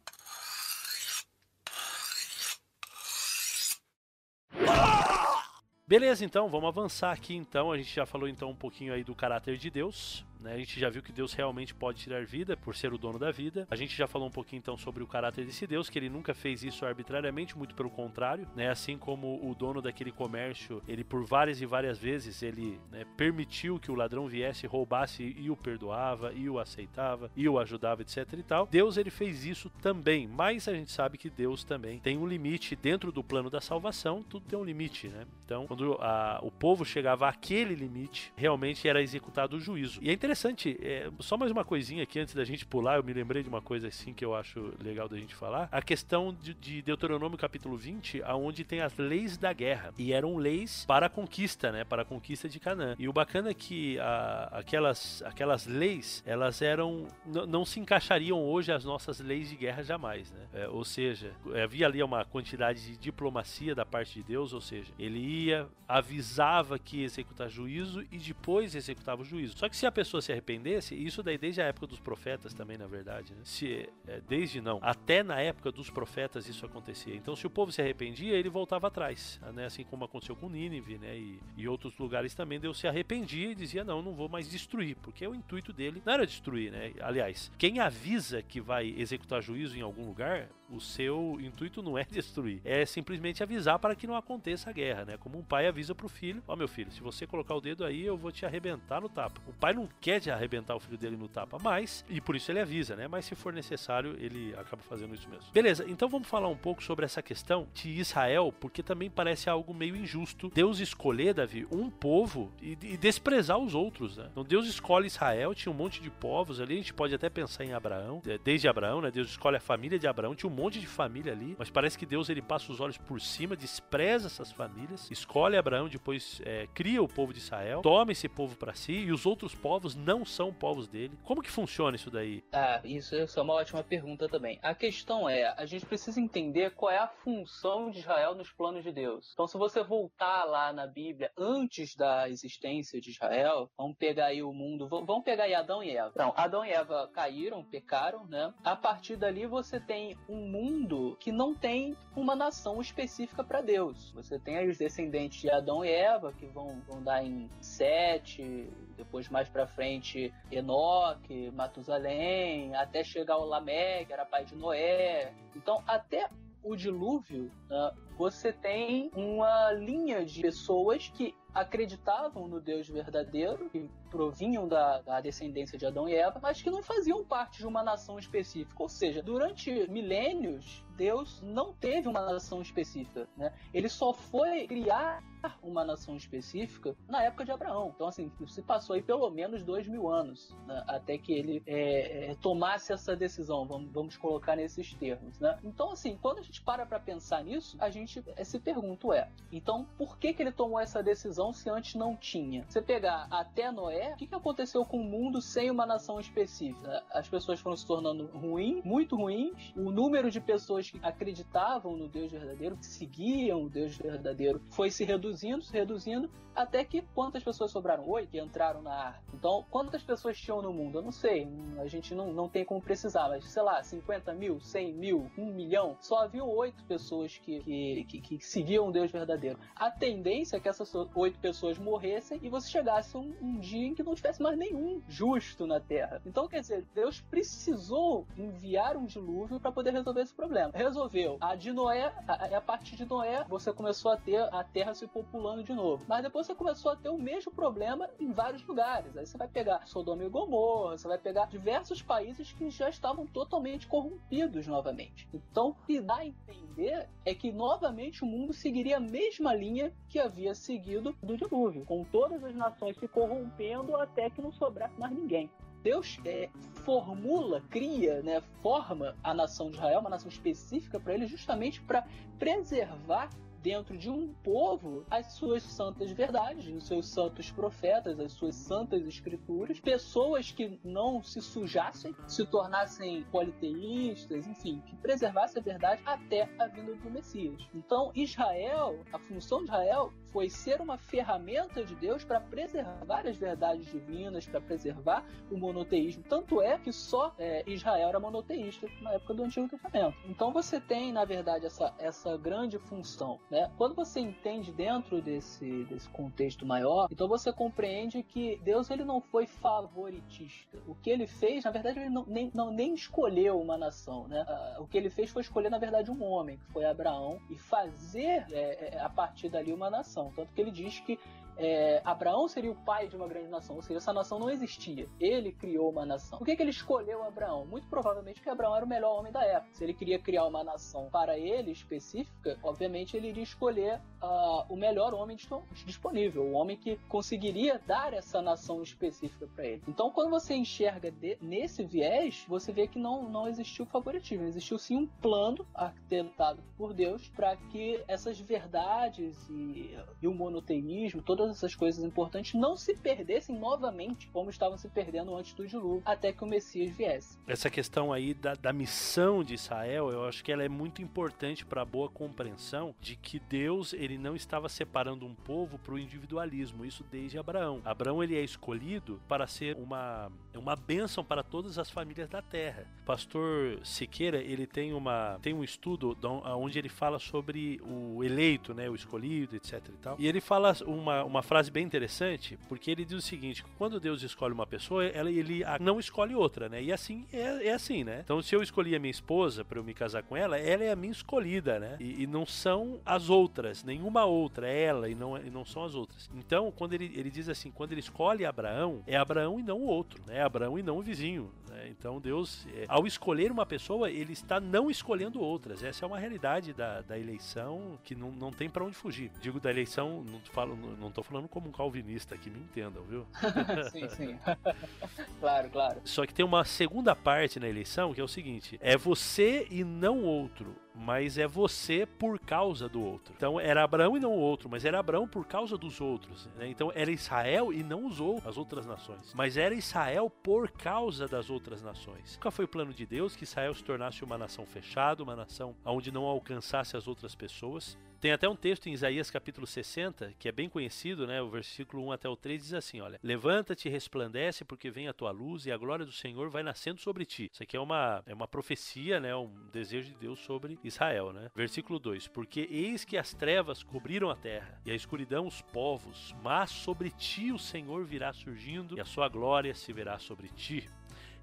[SPEAKER 1] Beleza, então, vamos avançar aqui então. A gente já falou então um pouquinho aí do caráter de Deus. Né? A gente já viu que Deus realmente pode tirar vida por ser o dono da vida. A gente já falou um pouquinho então sobre o caráter desse Deus, que ele nunca fez isso arbitrariamente, muito pelo contrário, né? Assim como o dono daquele comércio, ele por várias e várias vezes ele né, permitiu que o ladrão viesse, roubasse e o perdoava, e o aceitava, e o ajudava, etc e tal. Deus ele fez isso também, mas a gente sabe que Deus também tem um limite dentro do plano da salvação, tudo tem um limite, né? Então, quando a, o povo chegava àquele limite, realmente era executado o juízo. E é interessante interessante, é, só mais uma coisinha aqui antes da gente pular, eu me lembrei de uma coisa assim que eu acho legal da gente falar. A questão de, de Deuteronômio capítulo 20, aonde tem as leis da guerra. E eram leis para a conquista, né? Para a conquista de Canaã. E o bacana é que a, aquelas, aquelas leis, elas eram. não se encaixariam hoje as nossas leis de guerra jamais, né? É, ou seja, havia ali uma quantidade de diplomacia da parte de Deus, ou seja, ele ia, avisava que ia executar juízo e depois executava o juízo. Só que se a pessoa se arrependesse, isso daí desde a época dos profetas também, na verdade, né? Se, é, desde não, até na época dos profetas isso acontecia. Então, se o povo se arrependia, ele voltava atrás, né? Assim como aconteceu com Nínive, né? E, e outros lugares também, Deus se arrependia e dizia, não, não vou mais destruir, porque o intuito dele não era destruir, né? Aliás, quem avisa que vai executar juízo em algum lugar, o seu intuito não é destruir, é simplesmente avisar para que não aconteça a guerra, né? Como um pai avisa para o filho, ó oh, meu filho, se você colocar o dedo aí, eu vou te arrebentar no tapa. O pai não quer de arrebentar o filho dele no tapa, mas, e por isso ele avisa, né? Mas se for necessário, ele acaba fazendo isso mesmo. Beleza, então vamos falar um pouco sobre essa questão de Israel, porque também parece algo meio injusto. Deus escolher, Davi, um povo e, e desprezar os outros, né? Então Deus escolhe Israel, tinha um monte de povos ali, a gente pode até pensar em Abraão, é, desde Abraão, né? Deus escolhe a família de Abraão, tinha um monte de família ali, mas parece que Deus ele passa os olhos por cima, despreza essas famílias, escolhe Abraão, depois é, cria o povo de Israel, toma esse povo para si e os outros povos não são povos dele. Como que funciona isso daí?
[SPEAKER 2] Ah, isso, isso é uma ótima pergunta também. A questão é, a gente precisa entender qual é a função de Israel nos planos de Deus. Então, se você voltar lá na Bíblia, antes da existência de Israel, vamos pegar aí o mundo, vamos pegar aí Adão e Eva. Então, Adão e Eva caíram, pecaram, né? A partir dali você tem um mundo que não tem uma nação específica para Deus. Você tem os descendentes de Adão e Eva que vão, vão dar em Sete, depois mais para frente Enoque, Matusalém, até chegar o Lameque, que era pai de Noé. Então, até o dilúvio, né, você tem uma linha de pessoas que acreditavam no Deus verdadeiro, que provinham da, da, descendência de Adão e Eva, mas que não faziam parte de uma nação específica. Ou seja, durante milênios, Deus não teve uma nação específica. Né? Ele só foi criar uma nação específica na época de Abraão. Então, assim, se passou aí pelo menos dois mil anos né? até que ele é, é, tomasse essa decisão, vamos, vamos colocar nesses termos. Né? Então, assim, quando a gente para para pensar nisso, a gente se pergunta, é, então por que, que ele tomou essa decisão? se antes não tinha. Você pegar até Noé, o que, que aconteceu com o mundo sem uma nação específica? As pessoas foram se tornando ruins, muito ruins. O número de pessoas que acreditavam no Deus verdadeiro, que seguiam o Deus verdadeiro, foi se reduzindo, se reduzindo, até que quantas pessoas sobraram? Oito entraram na arca. Então, quantas pessoas tinham no mundo? Eu não sei, a gente não, não tem como precisar, mas sei lá, 50 mil, 100 mil, 1 milhão. Só haviam oito pessoas que, que, que, que seguiam o Deus verdadeiro. A tendência é que essas oito pessoas morressem e você chegasse um, um dia em que não tivesse mais nenhum justo na Terra. Então, quer dizer, Deus precisou enviar um dilúvio para poder resolver esse problema. Resolveu. A de Noé, a, a partir de Noé, você começou a ter a Terra se populando de novo. Mas depois você começou a ter o mesmo problema em vários lugares. Aí você vai pegar Sodoma e Gomorra, você vai pegar diversos países que já estavam totalmente corrompidos novamente. Então, o que dá a entender é que novamente o mundo seguiria a mesma linha que havia seguido do dilúvio, com todas as nações se corrompendo até que não sobrasse mais ninguém. Deus é, formula, cria, né, forma a nação de Israel, uma nação específica para ele, justamente para preservar dentro de um povo as suas santas verdades, os seus santos profetas, as suas santas escrituras, pessoas que não se sujassem, se tornassem politeístas, enfim, que preservassem a verdade até a vinda do Messias. Então, Israel, a função de Israel foi ser uma ferramenta de Deus para preservar as verdades divinas, para preservar o monoteísmo. Tanto é que só é, Israel era monoteísta na época do Antigo Testamento. Então você tem, na verdade, essa, essa grande função. Né? Quando você entende dentro desse, desse contexto maior, então você compreende que Deus ele não foi favoritista. O que ele fez, na verdade, ele não, nem, não, nem escolheu uma nação. Né? Uh, o que ele fez foi escolher, na verdade, um homem, que foi Abraão, e fazer é, é a partir dali uma nação. Tanto que ele diz que é, Abraão seria o pai de uma grande nação, ou seja, essa nação não existia. Ele criou uma nação. Por que, que ele escolheu Abraão? Muito provavelmente porque Abraão era o melhor homem da época. Se ele queria criar uma nação para ele específica, obviamente ele iria escolher uh, o melhor homem disponível, o homem que conseguiria dar essa nação específica para ele. Então, quando você enxerga de, nesse viés, você vê que não, não existiu favoritismo, existiu sim um plano arquitetado por Deus para que essas verdades e, e o monoteísmo, todas todas essas coisas importantes não se perdessem novamente como estavam se perdendo antes do dilúvio, até que o Messias viesse.
[SPEAKER 1] Essa questão aí da, da missão de Israel, eu acho que ela é muito importante para a boa compreensão de que Deus ele não estava separando um povo para o individualismo, isso desde Abraão. Abraão ele é escolhido para ser uma, uma bênção para todas as famílias da terra. Pastor Siqueira, ele tem, uma, tem um estudo onde ele fala sobre o eleito, né, o escolhido, etc e tal. E ele fala uma, uma frase bem interessante, porque ele diz o seguinte: quando Deus escolhe uma pessoa, ela, ele não escolhe outra, né? E assim é, é assim, né? Então, se eu escolhi a minha esposa para eu me casar com ela, ela é a minha escolhida, né? E, e, não são as outras, nenhuma outra, é ela e não, e não são as outras. Então, quando ele, ele diz assim, quando ele escolhe Abraão, é Abraão e não o outro, né? É Abraão e não o vizinho. Né? Então, Deus, é, ao escolher uma pessoa, ele está não escolhendo outras. Essa é uma realidade da, da eleição que não, não tem para onde fugir. Digo da eleição, não falo, não tô falando como um calvinista aqui, me entendam, viu?
[SPEAKER 2] sim, sim. claro, claro.
[SPEAKER 1] Só que tem uma segunda parte na eleição que é o seguinte: é você e não outro mas é você por causa do outro. Então era Abraão e não o outro, mas era Abraão por causa dos outros. Né? Então era Israel e não os outros, as outras nações. Mas era Israel por causa das outras nações. Nunca foi o plano de Deus que Israel se tornasse uma nação fechada, uma nação onde não alcançasse as outras pessoas. Tem até um texto em Isaías capítulo 60, que é bem conhecido, né? O versículo 1 até o 3 diz assim, olha: Levanta-te resplandece, porque vem a tua luz e a glória do Senhor vai nascendo sobre ti. Isso aqui é uma, é uma profecia, né? Um desejo de Deus sobre Israel, né? Versículo 2: Porque eis que as trevas cobriram a terra e a escuridão os povos, mas sobre ti o Senhor virá surgindo e a sua glória se verá sobre ti.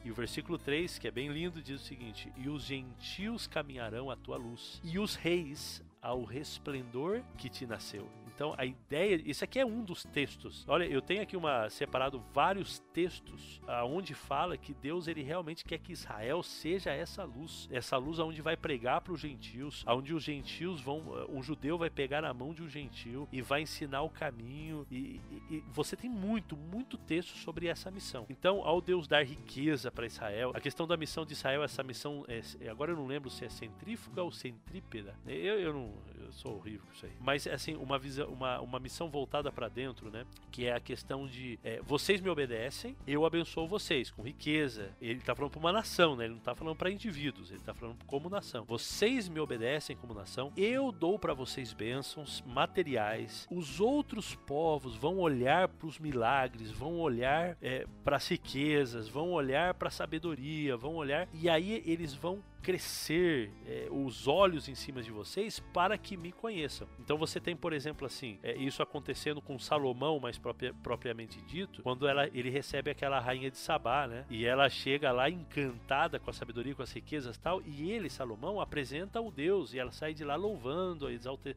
[SPEAKER 1] E o versículo 3, que é bem lindo, diz o seguinte: E os gentios caminharão à tua luz, e os reis ao resplendor que te nasceu. Então a ideia, isso aqui é um dos textos. Olha, eu tenho aqui uma separado vários textos aonde fala que Deus ele realmente quer que Israel seja essa luz, essa luz aonde vai pregar para os gentios, aonde os gentios vão, um judeu vai pegar na mão de um gentil e vai ensinar o caminho e, e, e você tem muito, muito texto sobre essa missão. Então, ao Deus dar riqueza para Israel, a questão da missão de Israel, essa missão, é, agora eu não lembro se é centrífuga ou centrípeda. Eu, eu não, eu sou horrível com isso aí. Mas assim, uma visão, uma, uma missão voltada para dentro, né? Que é a questão de é, vocês me obedecem, eu abençoo vocês com riqueza. Ele está falando para uma nação, né? Ele não está falando para indivíduos, ele está falando como nação. Vocês me obedecem como nação, eu dou para vocês bênçãos materiais. Os outros povos vão olhar para os milagres, vão olhar é, para as riquezas, vão olhar para a sabedoria, vão olhar e aí eles vão crescer é, os olhos em cima de vocês para que me conheçam. Então você tem, por exemplo, assim, é, isso acontecendo com Salomão, mais propria, propriamente dito, quando ela, ele recebe aquela rainha de Sabá, né? E ela chega lá encantada com a sabedoria, com as riquezas tal, e ele, Salomão, apresenta o Deus e ela sai de lá louvando,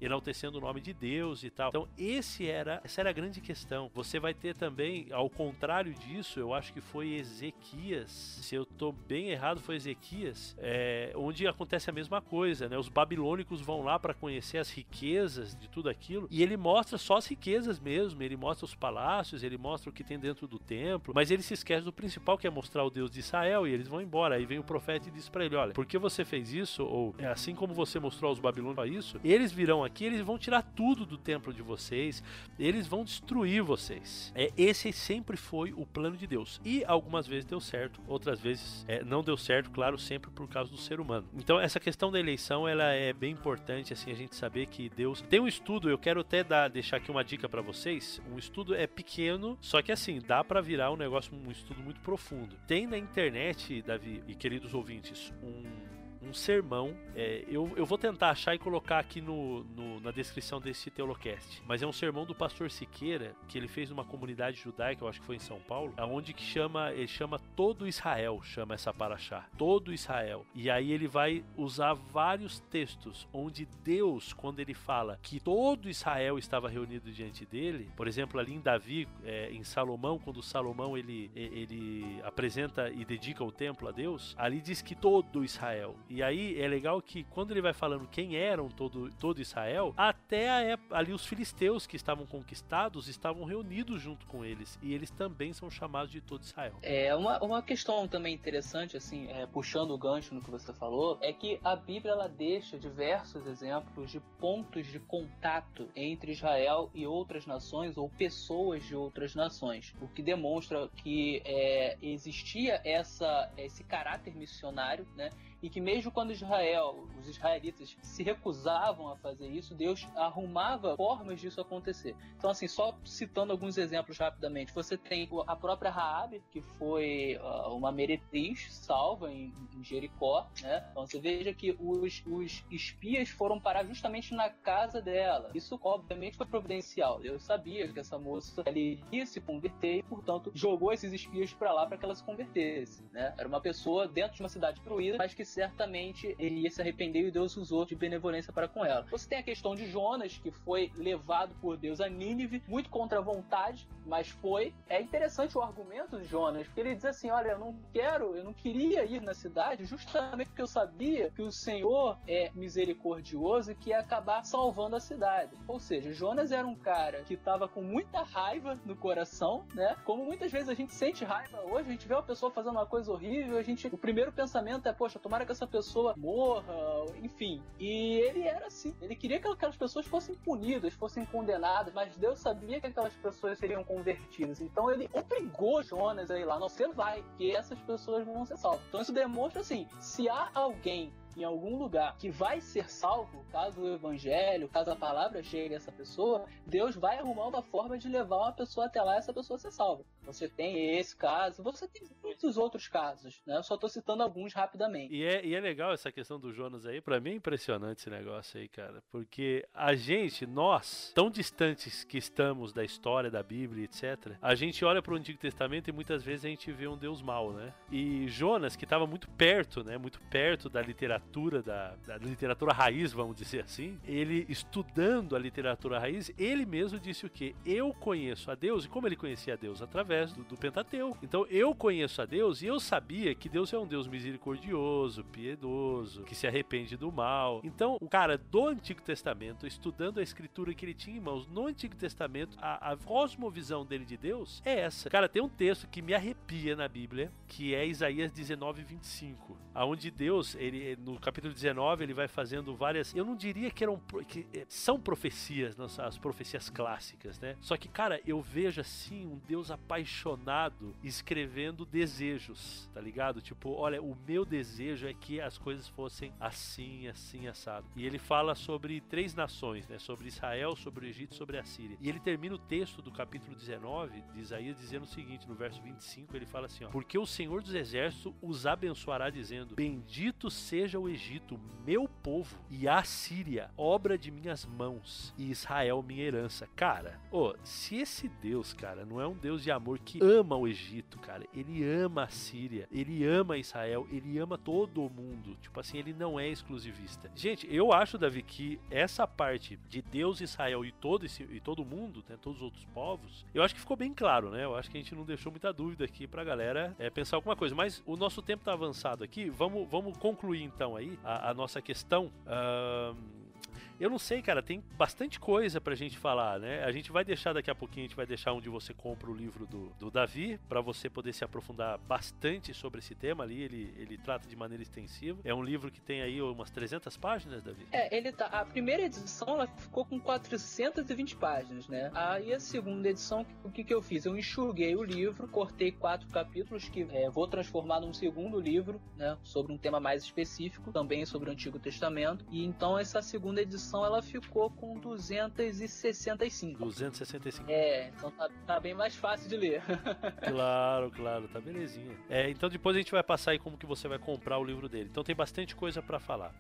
[SPEAKER 1] enaltecendo o nome de Deus e tal. Então esse era, essa era a grande questão. Você vai ter também, ao contrário disso, eu acho que foi Ezequias, se eu tô bem errado, foi Ezequias, é, é, onde acontece a mesma coisa, né? Os babilônicos vão lá para conhecer as riquezas de tudo aquilo e ele mostra só as riquezas mesmo, ele mostra os palácios, ele mostra o que tem dentro do templo, mas ele se esquece do principal que é mostrar o Deus de Israel e eles vão embora. Aí vem o profeta e diz para ele: Olha, por que você fez isso? Ou é assim como você mostrou aos babilônicos isso, eles virão aqui, eles vão tirar tudo do templo de vocês, eles vão destruir vocês. É, esse sempre foi o plano de Deus e algumas vezes deu certo, outras vezes é, não deu certo, claro, sempre por causa do ser humano. Então essa questão da eleição ela é bem importante assim a gente saber que Deus tem um estudo. Eu quero até dar deixar aqui uma dica para vocês. Um estudo é pequeno, só que assim dá para virar um negócio um estudo muito profundo. Tem na internet, Davi e queridos ouvintes, um um sermão. É, eu, eu vou tentar achar e colocar aqui no, no, na descrição desse Teolocast. Mas é um sermão do pastor Siqueira, que ele fez numa comunidade judaica, eu acho que foi em São Paulo, aonde que chama, ele chama todo Israel, chama essa paraxá. Todo Israel. E aí ele vai usar vários textos onde Deus, quando ele fala que todo Israel estava reunido diante dele, por exemplo, ali em Davi, é, em Salomão, quando Salomão ele, ele apresenta e dedica o templo a Deus, ali diz que todo Israel. Aí é legal que quando ele vai falando quem eram todo, todo Israel, até ali os filisteus que estavam conquistados estavam reunidos junto com eles. E eles também são chamados de todo Israel.
[SPEAKER 2] É uma, uma questão também interessante, assim, é, puxando o gancho no que você falou, é que a Bíblia ela deixa diversos exemplos de pontos de contato entre Israel e outras nações ou pessoas de outras nações, o que demonstra que é, existia essa, esse caráter missionário, né? E que mesmo quando Israel, os israelitas se recusavam a fazer isso, Deus arrumava formas disso acontecer. Então assim, só citando alguns exemplos rapidamente, você tem a própria Raabe, que foi uh, uma meretriz salva em, em, Jericó, né? Então você veja que os, os espias foram parar justamente na casa dela. Isso obviamente foi providencial. Eu sabia que essa moça ela ia se converter e, portanto, jogou esses espias para lá para que ela se convertesse, né? Era uma pessoa dentro de uma cidade destruída, mas que certamente ele ia se arrepender e Deus usou de benevolência para com ela. Você tem a questão de Jonas, que foi levado por Deus a Nínive, muito contra a vontade, mas foi. É interessante o argumento de Jonas, porque ele diz assim: Olha, eu não quero, eu não queria ir na cidade, justamente porque eu sabia que o Senhor é misericordioso e que ia acabar salvando a cidade. Ou seja, Jonas era um cara que estava com muita raiva no coração, né? Como muitas vezes a gente sente raiva hoje, a gente vê uma pessoa fazendo uma coisa horrível, a gente, o primeiro pensamento é, poxa, tomara que essa pessoa morra, enfim. E ele era assim, ele queria que aquelas pessoas fossem punidas, fossem condenadas, mas Deus sabia que aquelas pessoas seriam convertidas. Então ele obrigou Jonas a ir lá, não, você vai, que essas pessoas vão ser salvas. Então isso demonstra assim, se há alguém em algum lugar que vai ser salvo, caso o evangelho, caso a palavra chegue a essa pessoa, Deus vai arrumar uma forma de levar uma pessoa até lá e essa pessoa ser salva. Você tem esse caso, você tem muitos outros casos, né? Eu só tô citando alguns rapidamente.
[SPEAKER 1] E é, e é legal essa questão do Jonas aí, para mim é impressionante esse negócio aí, cara, porque a gente, nós, tão distantes que estamos da história da Bíblia, etc., a gente olha para o Antigo Testamento e muitas vezes a gente vê um Deus mau, né? E Jonas, que estava muito perto, né? Muito perto da literatura literatura, da, da, literatura raiz, vamos dizer assim, ele estudando a literatura raiz, ele mesmo disse o que? Eu conheço a Deus, e como ele conhecia a Deus? Através do, do Pentateuco. Então eu conheço a Deus e eu sabia que Deus é um Deus misericordioso, piedoso, que se arrepende do mal. Então, o cara do Antigo Testamento, estudando a escritura que ele tinha em mãos no Antigo Testamento, a, a cosmovisão dele de Deus é essa. Cara, tem um texto que me arrepia na Bíblia, que é Isaías 19, 25, aonde Deus, ele no no capítulo 19 ele vai fazendo várias. Eu não diria que eram. que eh, são profecias, as profecias clássicas, né? Só que, cara, eu vejo assim um Deus apaixonado escrevendo desejos, tá ligado? Tipo, olha, o meu desejo é que as coisas fossem assim, assim, assado. E ele fala sobre três nações, né? Sobre Israel, sobre o Egito, sobre a Síria. E ele termina o texto do capítulo 19 de Isaías dizendo o seguinte, no verso 25, ele fala assim, ó: "Porque o Senhor dos exércitos os abençoará dizendo: Bendito seja o Egito, meu povo, e a Síria, obra de minhas mãos, e Israel minha herança". Cara, oh, se esse Deus, cara, não é um Deus de amor que ama o Egito, cara, ele ama a Síria, ele ama Israel, ele ama todo o mundo. Tipo assim, ele não é exclusivista. Gente, eu acho, Davi, que essa parte de Deus, Israel e todo esse e todo mundo, né, todos os outros povos, eu acho que ficou bem claro, né? Eu acho que a gente não deixou muita dúvida aqui pra galera é, pensar alguma coisa. Mas o nosso tempo tá avançado aqui. Vamos, vamos concluir então aí a, a nossa questão. Uh eu não sei, cara, tem bastante coisa pra gente falar, né? A gente vai deixar daqui a pouquinho, a gente vai deixar onde você compra o livro do, do Davi, para você poder se aprofundar bastante sobre esse tema ali. Ele, ele trata de maneira extensiva. É um livro que tem aí umas 300 páginas, Davi?
[SPEAKER 2] É, ele tá. A primeira edição ela ficou com 420 páginas, né? Aí a segunda edição, o que, que eu fiz? Eu enxuguei o livro, cortei quatro capítulos que é, vou transformar num segundo livro, né? Sobre um tema mais específico, também sobre o Antigo Testamento. E então essa segunda edição ela ficou com 265.
[SPEAKER 1] 265.
[SPEAKER 2] É, então tá, tá bem mais fácil de ler.
[SPEAKER 1] claro, claro, tá belezinha. É, então depois a gente vai passar aí como que você vai comprar o livro dele. Então tem bastante coisa para falar.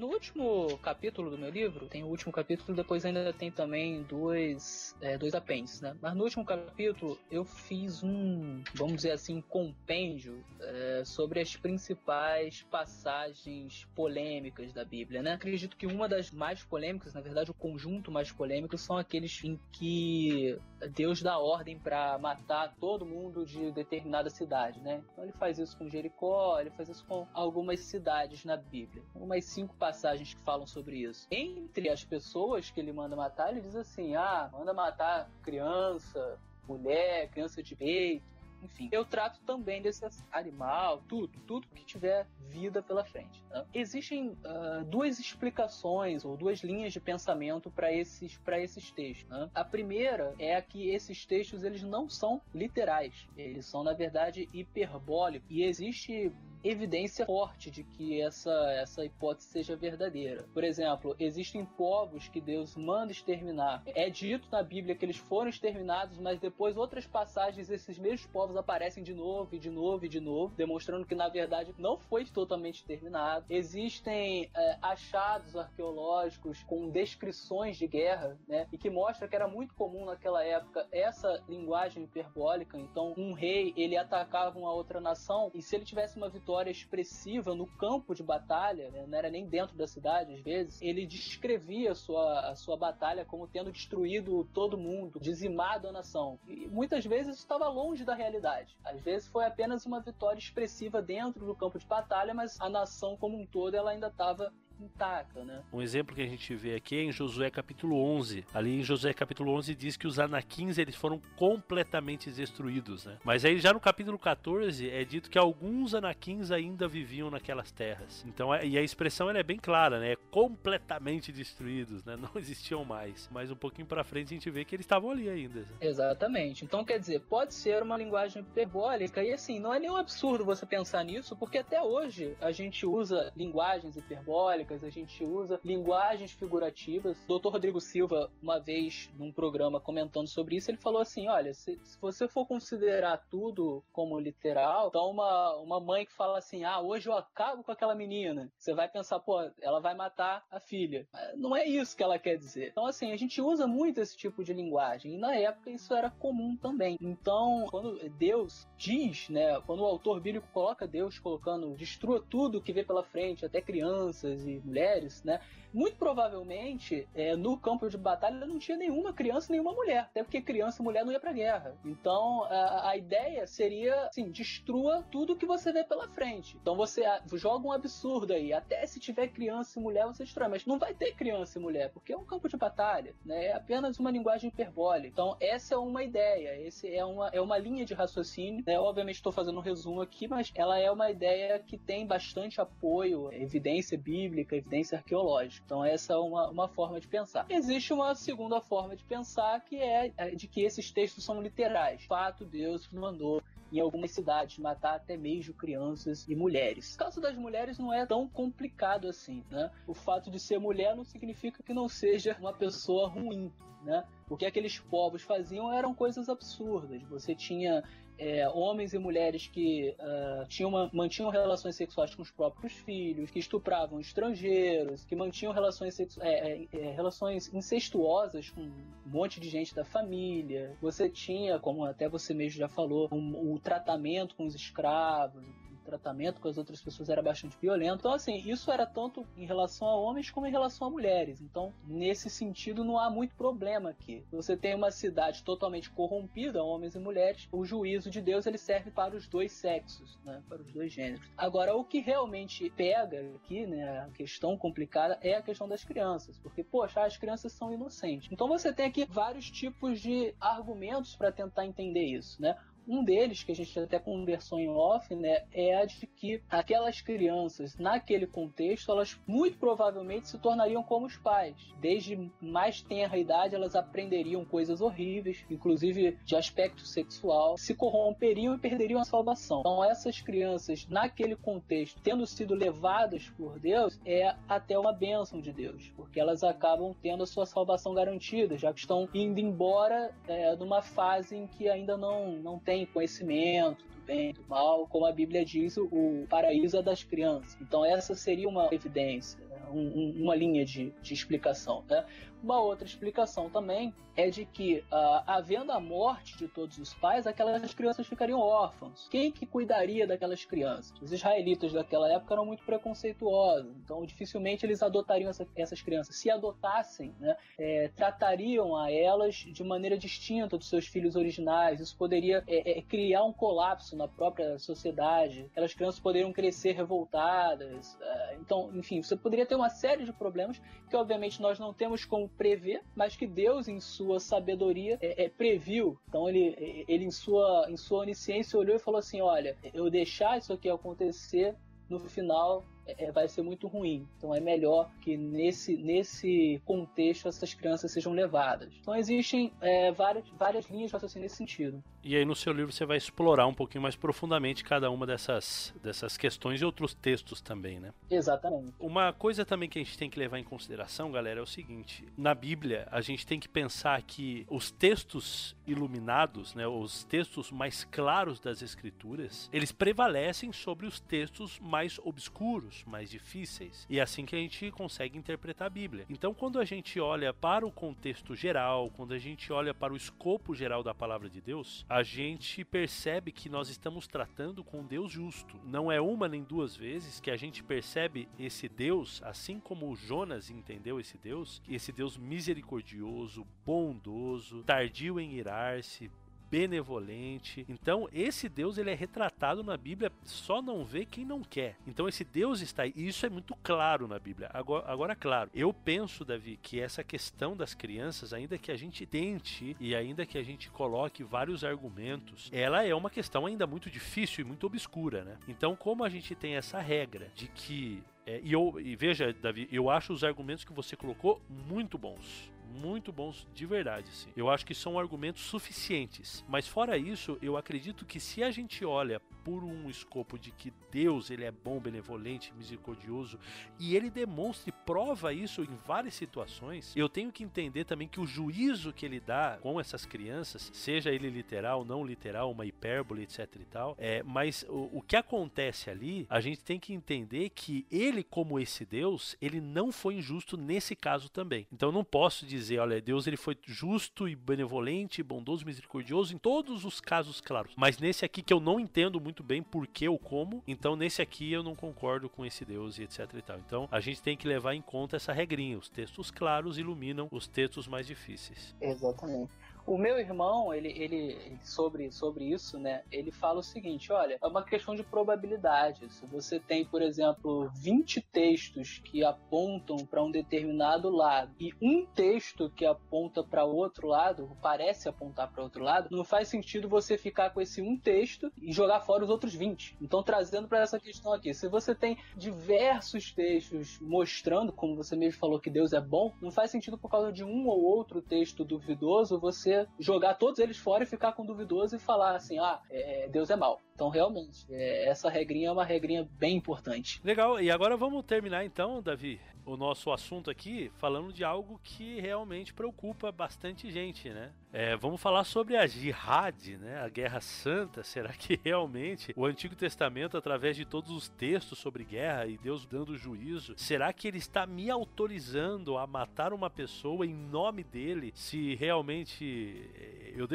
[SPEAKER 2] No último capítulo do meu livro, tem o último capítulo, depois ainda tem também dois, é, dois apêndices, né? Mas no último capítulo eu fiz um, vamos dizer assim, compêndio é, sobre as principais passagens polêmicas da Bíblia, né? Acredito que uma das mais polêmicas, na verdade o conjunto mais polêmico, são aqueles em que Deus dá ordem para matar todo mundo de determinada cidade, né? Então ele faz isso com Jericó, ele faz isso com algumas cidades na Bíblia. Umas cinco passagens que falam sobre isso. Entre as pessoas que ele manda matar, ele diz assim: ah, manda matar criança, mulher, criança de peito, enfim, eu trato também desse animal, tudo, tudo que tiver vida pela frente. Né? Existem uh, duas explicações ou duas linhas de pensamento para esses, esses textos. Né? A primeira é que esses textos eles não são literais, eles são na verdade hiperbólicos e existe evidência forte de que essa, essa hipótese seja verdadeira. Por exemplo, existem povos que Deus manda exterminar. É dito na Bíblia que eles foram exterminados, mas depois outras passagens esses mesmos povos aparecem de novo e de novo e de novo, demonstrando que na verdade não foi totalmente exterminado. Existem é, achados arqueológicos com descrições de guerra, né, e que mostra que era muito comum naquela época essa linguagem hiperbólica. Então, um rei ele atacava uma outra nação e se ele tivesse uma vitória vitória expressiva no campo de batalha, né? não era nem dentro da cidade às vezes, ele descrevia a sua, a sua batalha como tendo destruído todo mundo, dizimado a nação. E muitas vezes estava longe da realidade. Às vezes foi apenas uma vitória expressiva dentro do campo de batalha, mas a nação como um todo ela ainda estava intacta, né?
[SPEAKER 1] Um exemplo que a gente vê aqui é em Josué capítulo 11. Ali em Josué capítulo 11 diz que os anaquins eles foram completamente destruídos, né? Mas aí já no capítulo 14 é dito que alguns anaquins ainda viviam naquelas terras. Então, é, e a expressão é bem clara, né? Completamente destruídos, né? Não existiam mais. Mas um pouquinho para frente a gente vê que eles estavam ali ainda.
[SPEAKER 2] Exatamente. Então, quer dizer, pode ser uma linguagem hiperbólica e assim, não é nenhum absurdo você pensar nisso, porque até hoje a gente usa linguagens hiperbólicas a gente usa linguagens figurativas. Dr. Rodrigo Silva, uma vez num programa comentando sobre isso, ele falou assim: olha, se, se você for considerar tudo como literal, então uma, uma mãe que fala assim: ah, hoje eu acabo com aquela menina, você vai pensar, pô, ela vai matar a filha. Não é isso que ela quer dizer. Então, assim, a gente usa muito esse tipo de linguagem, e na época isso era comum também. Então, quando Deus diz, né, quando o autor bíblico coloca Deus colocando, destrua tudo que vê pela frente, até crianças e mulheres, né? Muito provavelmente, é, no campo de batalha não tinha nenhuma criança, nenhuma mulher. Até porque criança e mulher não ia pra guerra. Então, a, a ideia seria, assim, destrua tudo que você vê pela frente. Então você joga um absurdo aí. Até se tiver criança e mulher, você destrói. Mas não vai ter criança e mulher, porque é um campo de batalha, né? É apenas uma linguagem hiperbólica. Então, essa é uma ideia, esse é uma, é uma linha de raciocínio. Né? Obviamente, estou fazendo um resumo aqui, mas ela é uma ideia que tem bastante apoio, evidência bíblica, evidência arqueológica. Então, essa é uma, uma forma de pensar. Existe uma segunda forma de pensar, que é de que esses textos são literais. Fato, Deus mandou em algumas cidades matar até mesmo crianças e mulheres. O caso das mulheres não é tão complicado assim, né? O fato de ser mulher não significa que não seja uma pessoa ruim, né? O que aqueles povos faziam eram coisas absurdas. Você tinha é, homens e mulheres que uh, tinham uma, mantinham relações sexuais com os próprios filhos, que estupravam estrangeiros, que mantinham relações, é, é, é, relações incestuosas com um monte de gente da família. Você tinha, como até você mesmo já falou, um, o tratamento com os escravos, tratamento com as outras pessoas era bastante violento. Então, assim, isso era tanto em relação a homens como em relação a mulheres. Então, nesse sentido, não há muito problema aqui. Você tem uma cidade totalmente corrompida, homens e mulheres, o juízo de Deus ele serve para os dois sexos, né? para os dois gêneros. Agora, o que realmente pega aqui, né, a questão complicada é a questão das crianças, porque, poxa, as crianças são inocentes. Então, você tem aqui vários tipos de argumentos para tentar entender isso, né? Um deles, que a gente até conversou em off, né, é a de que aquelas crianças, naquele contexto, elas muito provavelmente se tornariam como os pais. Desde mais tenra idade, elas aprenderiam coisas horríveis, inclusive de aspecto sexual, se corromperiam e perderiam a salvação. Então, essas crianças, naquele contexto, tendo sido levadas por Deus, é até uma bênção de Deus, porque elas acabam tendo a sua salvação garantida, já que estão indo embora é, numa fase em que ainda não, não tem tem conhecimento do bem, do mal, como a Bíblia diz, o paraíso é das crianças. Então essa seria uma evidência? Um, um, uma linha de, de explicação. Né? Uma outra explicação também é de que, uh, havendo a morte de todos os pais, aquelas crianças ficariam órfãos. Quem que cuidaria daquelas crianças? Os israelitas daquela época eram muito preconceituosos, então dificilmente eles adotariam essa, essas crianças. Se adotassem, né, é, tratariam a elas de maneira distinta dos seus filhos originais. Isso poderia é, é, criar um colapso na própria sociedade. Aquelas crianças poderiam crescer revoltadas. É, então, enfim, você poderia ter uma série de problemas que, obviamente, nós não temos como prever, mas que Deus, em sua sabedoria, é, é, previu. Então ele, ele em, sua, em sua onisciência olhou e falou assim: olha, eu deixar isso aqui acontecer, no final é, é, vai ser muito ruim. Então é melhor que nesse, nesse contexto essas crianças sejam levadas. Então existem é, várias, várias linhas de raciocínio nesse sentido.
[SPEAKER 1] E aí no seu livro você vai explorar um pouquinho mais profundamente cada uma dessas, dessas questões e outros textos também, né?
[SPEAKER 2] Exatamente.
[SPEAKER 1] Uma coisa também que a gente tem que levar em consideração, galera, é o seguinte: na Bíblia a gente tem que pensar que os textos iluminados, né, os textos mais claros das Escrituras, eles prevalecem sobre os textos mais obscuros mais difíceis. E é assim que a gente consegue interpretar a Bíblia. Então, quando a gente olha para o contexto geral, quando a gente olha para o escopo geral da palavra de Deus, a gente percebe que nós estamos tratando com Deus justo. Não é uma nem duas vezes que a gente percebe esse Deus, assim como Jonas entendeu esse Deus, esse Deus misericordioso, bondoso, tardio em irar-se, benevolente. Então, esse Deus ele é retratado na Bíblia, só não vê quem não quer. Então, esse Deus está aí, e isso é muito claro na Bíblia. Agora, agora, claro, eu penso, Davi, que essa questão das crianças, ainda que a gente tente e ainda que a gente coloque vários argumentos, ela é uma questão ainda muito difícil e muito obscura, né? Então, como a gente tem essa regra de que é, e, eu, e veja, Davi, eu acho os argumentos que você colocou muito bons muito bons de verdade, sim. Eu acho que são argumentos suficientes. Mas fora isso, eu acredito que se a gente olha por um escopo de que Deus ele é bom, benevolente, misericordioso e ele demonstra e prova isso em várias situações, eu tenho que entender também que o juízo que ele dá com essas crianças, seja ele literal, não literal, uma hipérbole, etc e tal, é, mas o, o que acontece ali, a gente tem que entender que ele, como esse Deus, ele não foi injusto nesse caso também. Então não posso dizer dizer, olha, Deus ele foi justo e benevolente, bondoso, misericordioso em todos os casos claros. Mas nesse aqui que eu não entendo muito bem por que ou como, então nesse aqui eu não concordo com esse Deus e etc e tal. Então a gente tem que levar em conta essa regrinha. Os textos claros iluminam os textos mais difíceis.
[SPEAKER 2] Exatamente. O meu irmão, ele, ele sobre, sobre isso, né? Ele fala o seguinte: olha, é uma questão de probabilidade. Se você tem, por exemplo, 20 textos que apontam para um determinado lado e um texto que aponta para outro lado, parece apontar para outro lado, não faz sentido você ficar com esse um texto e jogar fora os outros 20. Então, trazendo para essa questão aqui, se você tem diversos textos mostrando, como você mesmo falou, que Deus é bom, não faz sentido por causa de um ou outro texto duvidoso você jogar todos eles fora e ficar com duvidoso e falar assim, ah, é, Deus é mal. Então, realmente, é, essa regrinha é uma regrinha bem importante.
[SPEAKER 1] Legal, e agora vamos terminar então, Davi, o nosso assunto aqui, falando de algo que realmente preocupa bastante gente, né? É, vamos falar sobre a jihad, né? A Guerra Santa. Será que realmente o Antigo Testamento, através de todos os textos sobre guerra e Deus dando juízo, será que ele está me autorizando a matar uma pessoa em nome dele? Se realmente é, eu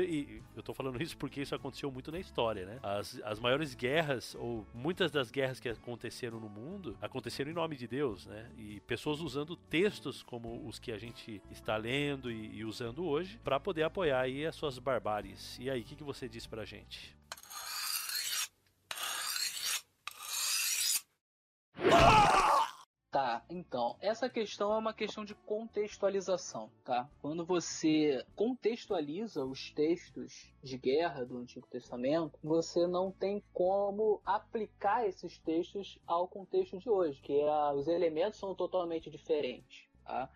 [SPEAKER 1] eu tô falando isso porque isso aconteceu muito na história, né? As, as maiores guerras ou muitas das guerras que aconteceram no mundo aconteceram em nome de Deus, né? E pessoas usando textos como os que a gente está lendo e, e usando hoje para poder apoiar apoiar aí as suas barbáries. E aí, o que, que você diz pra gente?
[SPEAKER 2] Tá, então, essa questão é uma questão de contextualização, tá? Quando você contextualiza os textos de guerra do Antigo Testamento, você não tem como aplicar esses textos ao contexto de hoje, que é, os elementos são totalmente diferentes, tá?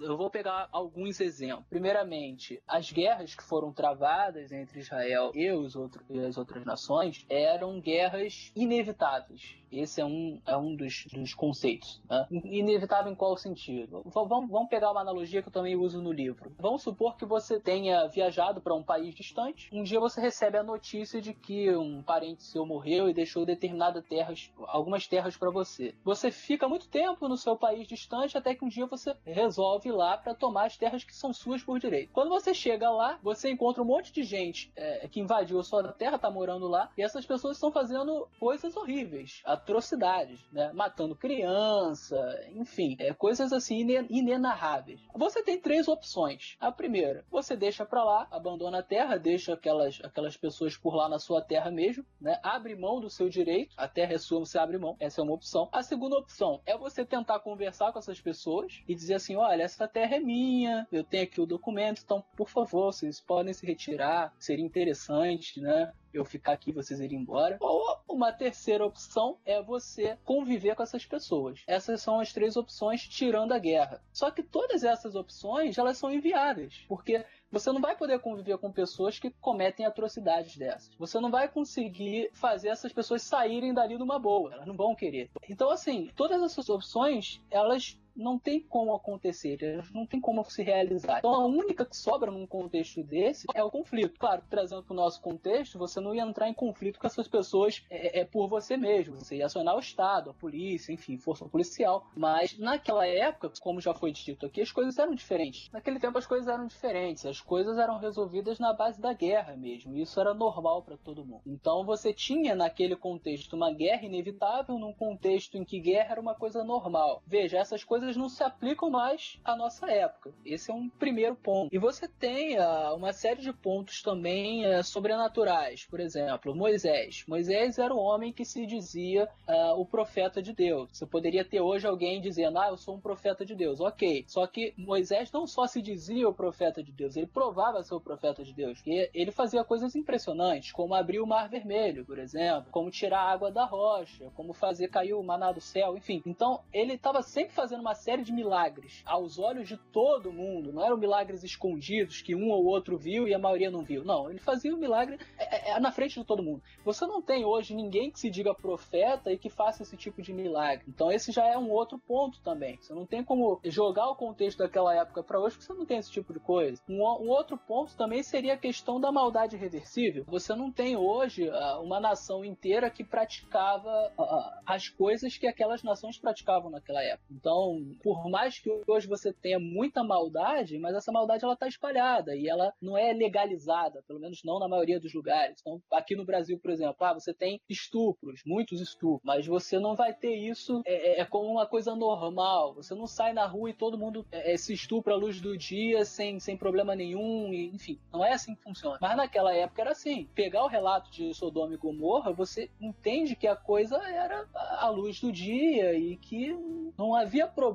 [SPEAKER 2] Eu vou pegar alguns exemplos. Primeiramente, as guerras que foram travadas entre Israel e, os outros, e as outras nações eram guerras inevitáveis. Esse é um, é um dos, dos conceitos. Né? Inevitável em qual sentido? Vamos, vamos pegar uma analogia que eu também uso no livro. Vamos supor que você tenha viajado para um país distante. Um dia você recebe a notícia de que um parente seu morreu e deixou determinadas terras, algumas terras para você. Você fica muito tempo no seu país distante até que um dia você resolve lá para tomar as terras que são suas por direito. Quando você chega lá, você encontra um monte de gente é, que invadiu a sua terra, tá morando lá, e essas pessoas estão fazendo coisas horríveis atrocidades, né? Matando criança, enfim, é, coisas assim inenarráveis. Você tem três opções. A primeira, você deixa para lá, abandona a terra, deixa aquelas, aquelas pessoas por lá na sua terra mesmo, né? Abre mão do seu direito, a terra é sua, você abre mão. Essa é uma opção. A segunda opção é você tentar conversar com essas pessoas e dizer assim: olha, essa terra é minha, eu tenho aqui o documento, então, por favor, vocês podem se retirar, seria interessante, né? eu ficar aqui e vocês irem embora. Ou uma terceira opção é você conviver com essas pessoas. Essas são as três opções tirando a guerra. Só que todas essas opções, elas são inviáveis, porque você não vai poder conviver com pessoas que cometem atrocidades dessas. Você não vai conseguir fazer essas pessoas saírem dali numa boa. Elas não vão querer. Então, assim, todas essas opções, elas não tem como acontecer, não tem como se realizar. Então a única que sobra num contexto desse é o conflito. Claro, trazendo para o nosso contexto, você não ia entrar em conflito com essas pessoas é, é, por você mesmo. Você ia acionar o Estado, a polícia, enfim, força policial. Mas naquela época, como já foi dito aqui, as coisas eram diferentes. Naquele tempo as coisas eram diferentes. As coisas eram resolvidas na base da guerra mesmo. Isso era normal para todo mundo. Então você tinha naquele contexto uma guerra inevitável num contexto em que guerra era uma coisa normal. Veja, essas coisas coisas não se aplicam mais à nossa época. Esse é um primeiro ponto. E você tem uh, uma série de pontos também uh, sobrenaturais. Por exemplo, Moisés. Moisés era um homem que se dizia uh, o profeta de Deus. Você poderia ter hoje alguém dizendo, ah, eu sou um profeta de Deus. Ok. Só que Moisés não só se dizia o profeta de Deus, ele provava ser o profeta de Deus. E ele fazia coisas impressionantes, como abrir o mar vermelho, por exemplo, como tirar a água da rocha, como fazer cair o maná do céu, enfim. Então, ele estava sempre fazendo uma série de milagres aos olhos de todo mundo. Não eram milagres escondidos que um ou outro viu e a maioria não viu. Não, ele fazia o milagre é, é, é, na frente de todo mundo. Você não tem hoje ninguém que se diga profeta e que faça esse tipo de milagre. Então esse já é um outro ponto também. Você não tem como jogar o contexto daquela época para hoje porque você não tem esse tipo de coisa. Um, um, outro ponto também seria a questão da maldade reversível. Você não tem hoje uh, uma nação inteira que praticava uh, as coisas que aquelas nações praticavam naquela época. Então Por mais que hoje você tenha muita maldade, mas essa maldade ela está espalhada e ela não é legalizada, pelo menos não na maioria dos lugares. Então, aqui no Brasil, por exemplo, ah, você tem estupros, muitos estupros, mas você não vai ter isso é, é, é como uma coisa normal. Você não sai na rua e todo mundo é, é, se estupra à luz do dia sem, sem problema nenhum, e, enfim, não é assim que funciona. Mas naquela época era assim. Pegar o relato de Sodoma e Gomorra, você entende que a coisa era à luz do dia e que não havia problema.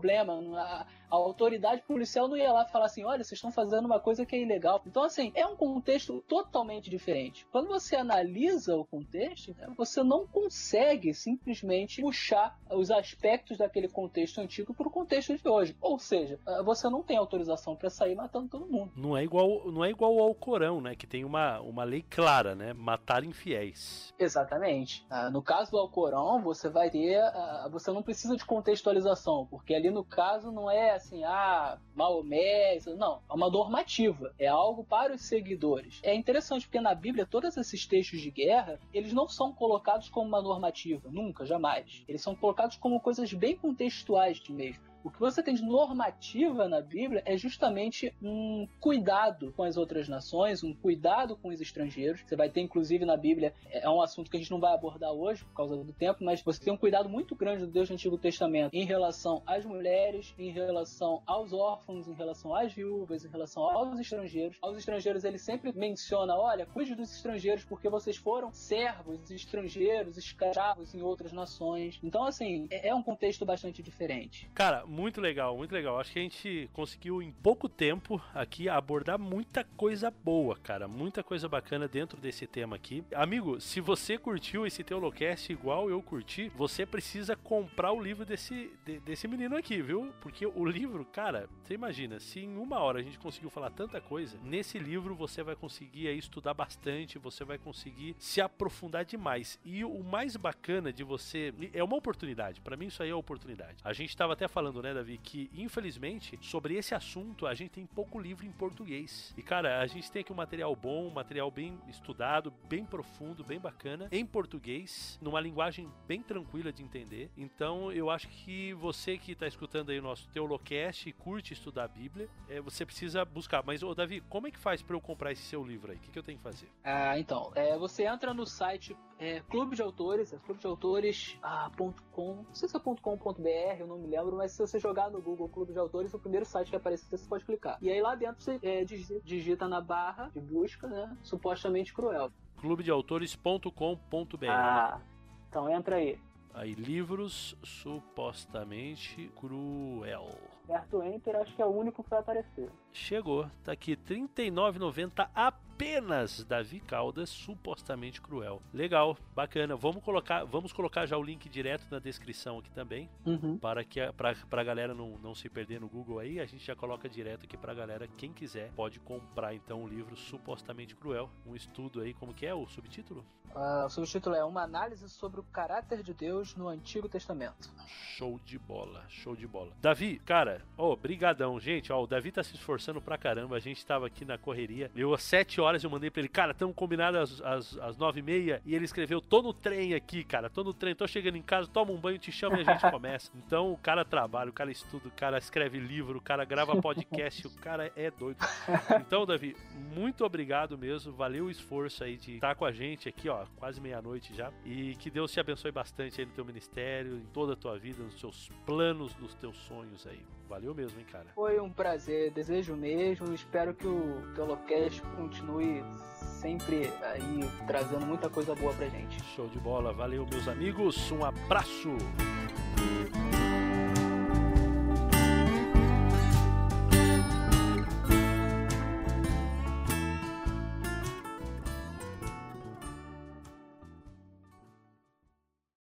[SPEAKER 2] A, a autoridade policial não ia lá falar assim: olha, vocês estão fazendo uma coisa que é ilegal. Então, assim, é um contexto totalmente diferente. Quando você analisa o contexto, né, você não consegue simplesmente puxar os aspectos daquele contexto antigo para o contexto de hoje. Ou seja, ah, você não tem autorização para sair matando todo mundo.
[SPEAKER 1] Não é igual, não é igual ao Corão, né? Que tem uma, uma lei clara, né? Matar infiéis.
[SPEAKER 2] Exatamente. Ah, no caso do Alcorão, você vai ter. Ah, você não precisa de contextualização, porque ali no caso não é assim, ah, Maomé, não, é uma normativa, é algo para os seguidores. É interessante porque na Bíblia todos esses textos de guerra, eles não são colocados como uma normativa, nunca, jamais. Eles são colocados como coisas bem contextuais mesmo. O que você tem de normativa na Bíblia é justamente um cuidado com as outras nações, um cuidado com os estrangeiros. Você vai ter, inclusive, na Bíblia, é um assunto que a gente não vai abordar hoje por causa do tempo, mas você tem um cuidado muito grande do Deus do Antigo Testamento em relação às mulheres, em relação aos órfãos, em relação às viúvas, em relação aos estrangeiros. Aos estrangeiros, ele sempre menciona: olha, cuide dos estrangeiros porque vocês foram servos, estrangeiros, escravos em outras nações. Então, assim, é, é um contexto bastante diferente.
[SPEAKER 1] Cara, muito legal, muito legal. Acho que a gente conseguiu em pouco tempo aqui abordar muita coisa boa, cara. Muita coisa bacana dentro desse tema aqui. Amigo, se você curtiu esse Teolocast igual eu curti, você precisa comprar o livro desse, de, desse menino aqui, viu? Porque o livro, cara, você imagina, se em uma hora a gente conseguiu falar tanta coisa, nesse livro você vai conseguir aí, estudar bastante, você vai conseguir se aprofundar demais. E o mais bacana de você. É uma oportunidade, para mim isso aí é oportunidade. A gente tava até falando né, Davi, que infelizmente sobre esse assunto a gente tem pouco livro em português. E cara, a gente tem aqui um material bom, um material bem estudado, bem profundo, bem bacana, em português, numa linguagem bem tranquila de entender. Então eu acho que você que está escutando aí o nosso Teolocast e curte estudar a Bíblia, é, você precisa buscar. Mas, ô Davi, como é que faz para eu comprar esse seu livro aí? O que, que eu tenho que fazer?
[SPEAKER 2] Ah, então, é, você entra no site é, Clube de Autores, é clubedeautores.com, ah, não sei se é .com.br, eu não me lembro, mas se você jogar no Google Clube de Autores, o primeiro site que aparecer você pode clicar. E aí lá dentro você é, digita na barra de busca, né, supostamente cruel.
[SPEAKER 1] clubedeautores.com.br
[SPEAKER 2] Ah, então entra aí.
[SPEAKER 1] Aí, livros supostamente cruel.
[SPEAKER 2] Aperto Enter, acho que é o único que vai aparecer.
[SPEAKER 1] Chegou, tá aqui, R$ 39,90 apenas Davi Caldas, supostamente cruel. Legal, bacana. Vamos colocar, vamos colocar já o link direto na descrição aqui também,
[SPEAKER 2] uhum.
[SPEAKER 1] para que a, pra, pra galera não, não se perder no Google aí, a gente já coloca direto aqui pra galera, quem quiser pode comprar então o livro Supostamente Cruel, um estudo aí, como que é o subtítulo?
[SPEAKER 2] Uh, o subtítulo é Uma análise sobre o caráter de Deus no Antigo Testamento.
[SPEAKER 1] Show de bola, show de bola. Davi, cara, ó, oh, brigadão, gente, ó, o Davi tá se esforçando pra caramba, a gente tava aqui na correria, eu às 7 horas eu mandei pra ele, cara, estamos combinados às, às, às 9 e meia, e ele escreveu, tô no trem aqui, cara, tô no trem, tô chegando em casa, toma um banho, te chama e a gente começa. Então o cara trabalha, o cara estuda, o cara escreve livro, o cara grava podcast, o cara é doido. Então, Davi, muito obrigado mesmo, valeu o esforço aí de estar com a gente aqui, ó, quase meia-noite já, e que Deus te abençoe bastante aí no teu ministério, em toda a tua vida, nos seus planos, nos teus sonhos aí. Valeu mesmo, hein, cara.
[SPEAKER 2] Foi um prazer, desejo mesmo, espero que o Teolocast continue sempre aí trazendo muita coisa boa pra gente.
[SPEAKER 1] Show de bola, valeu meus amigos, um abraço!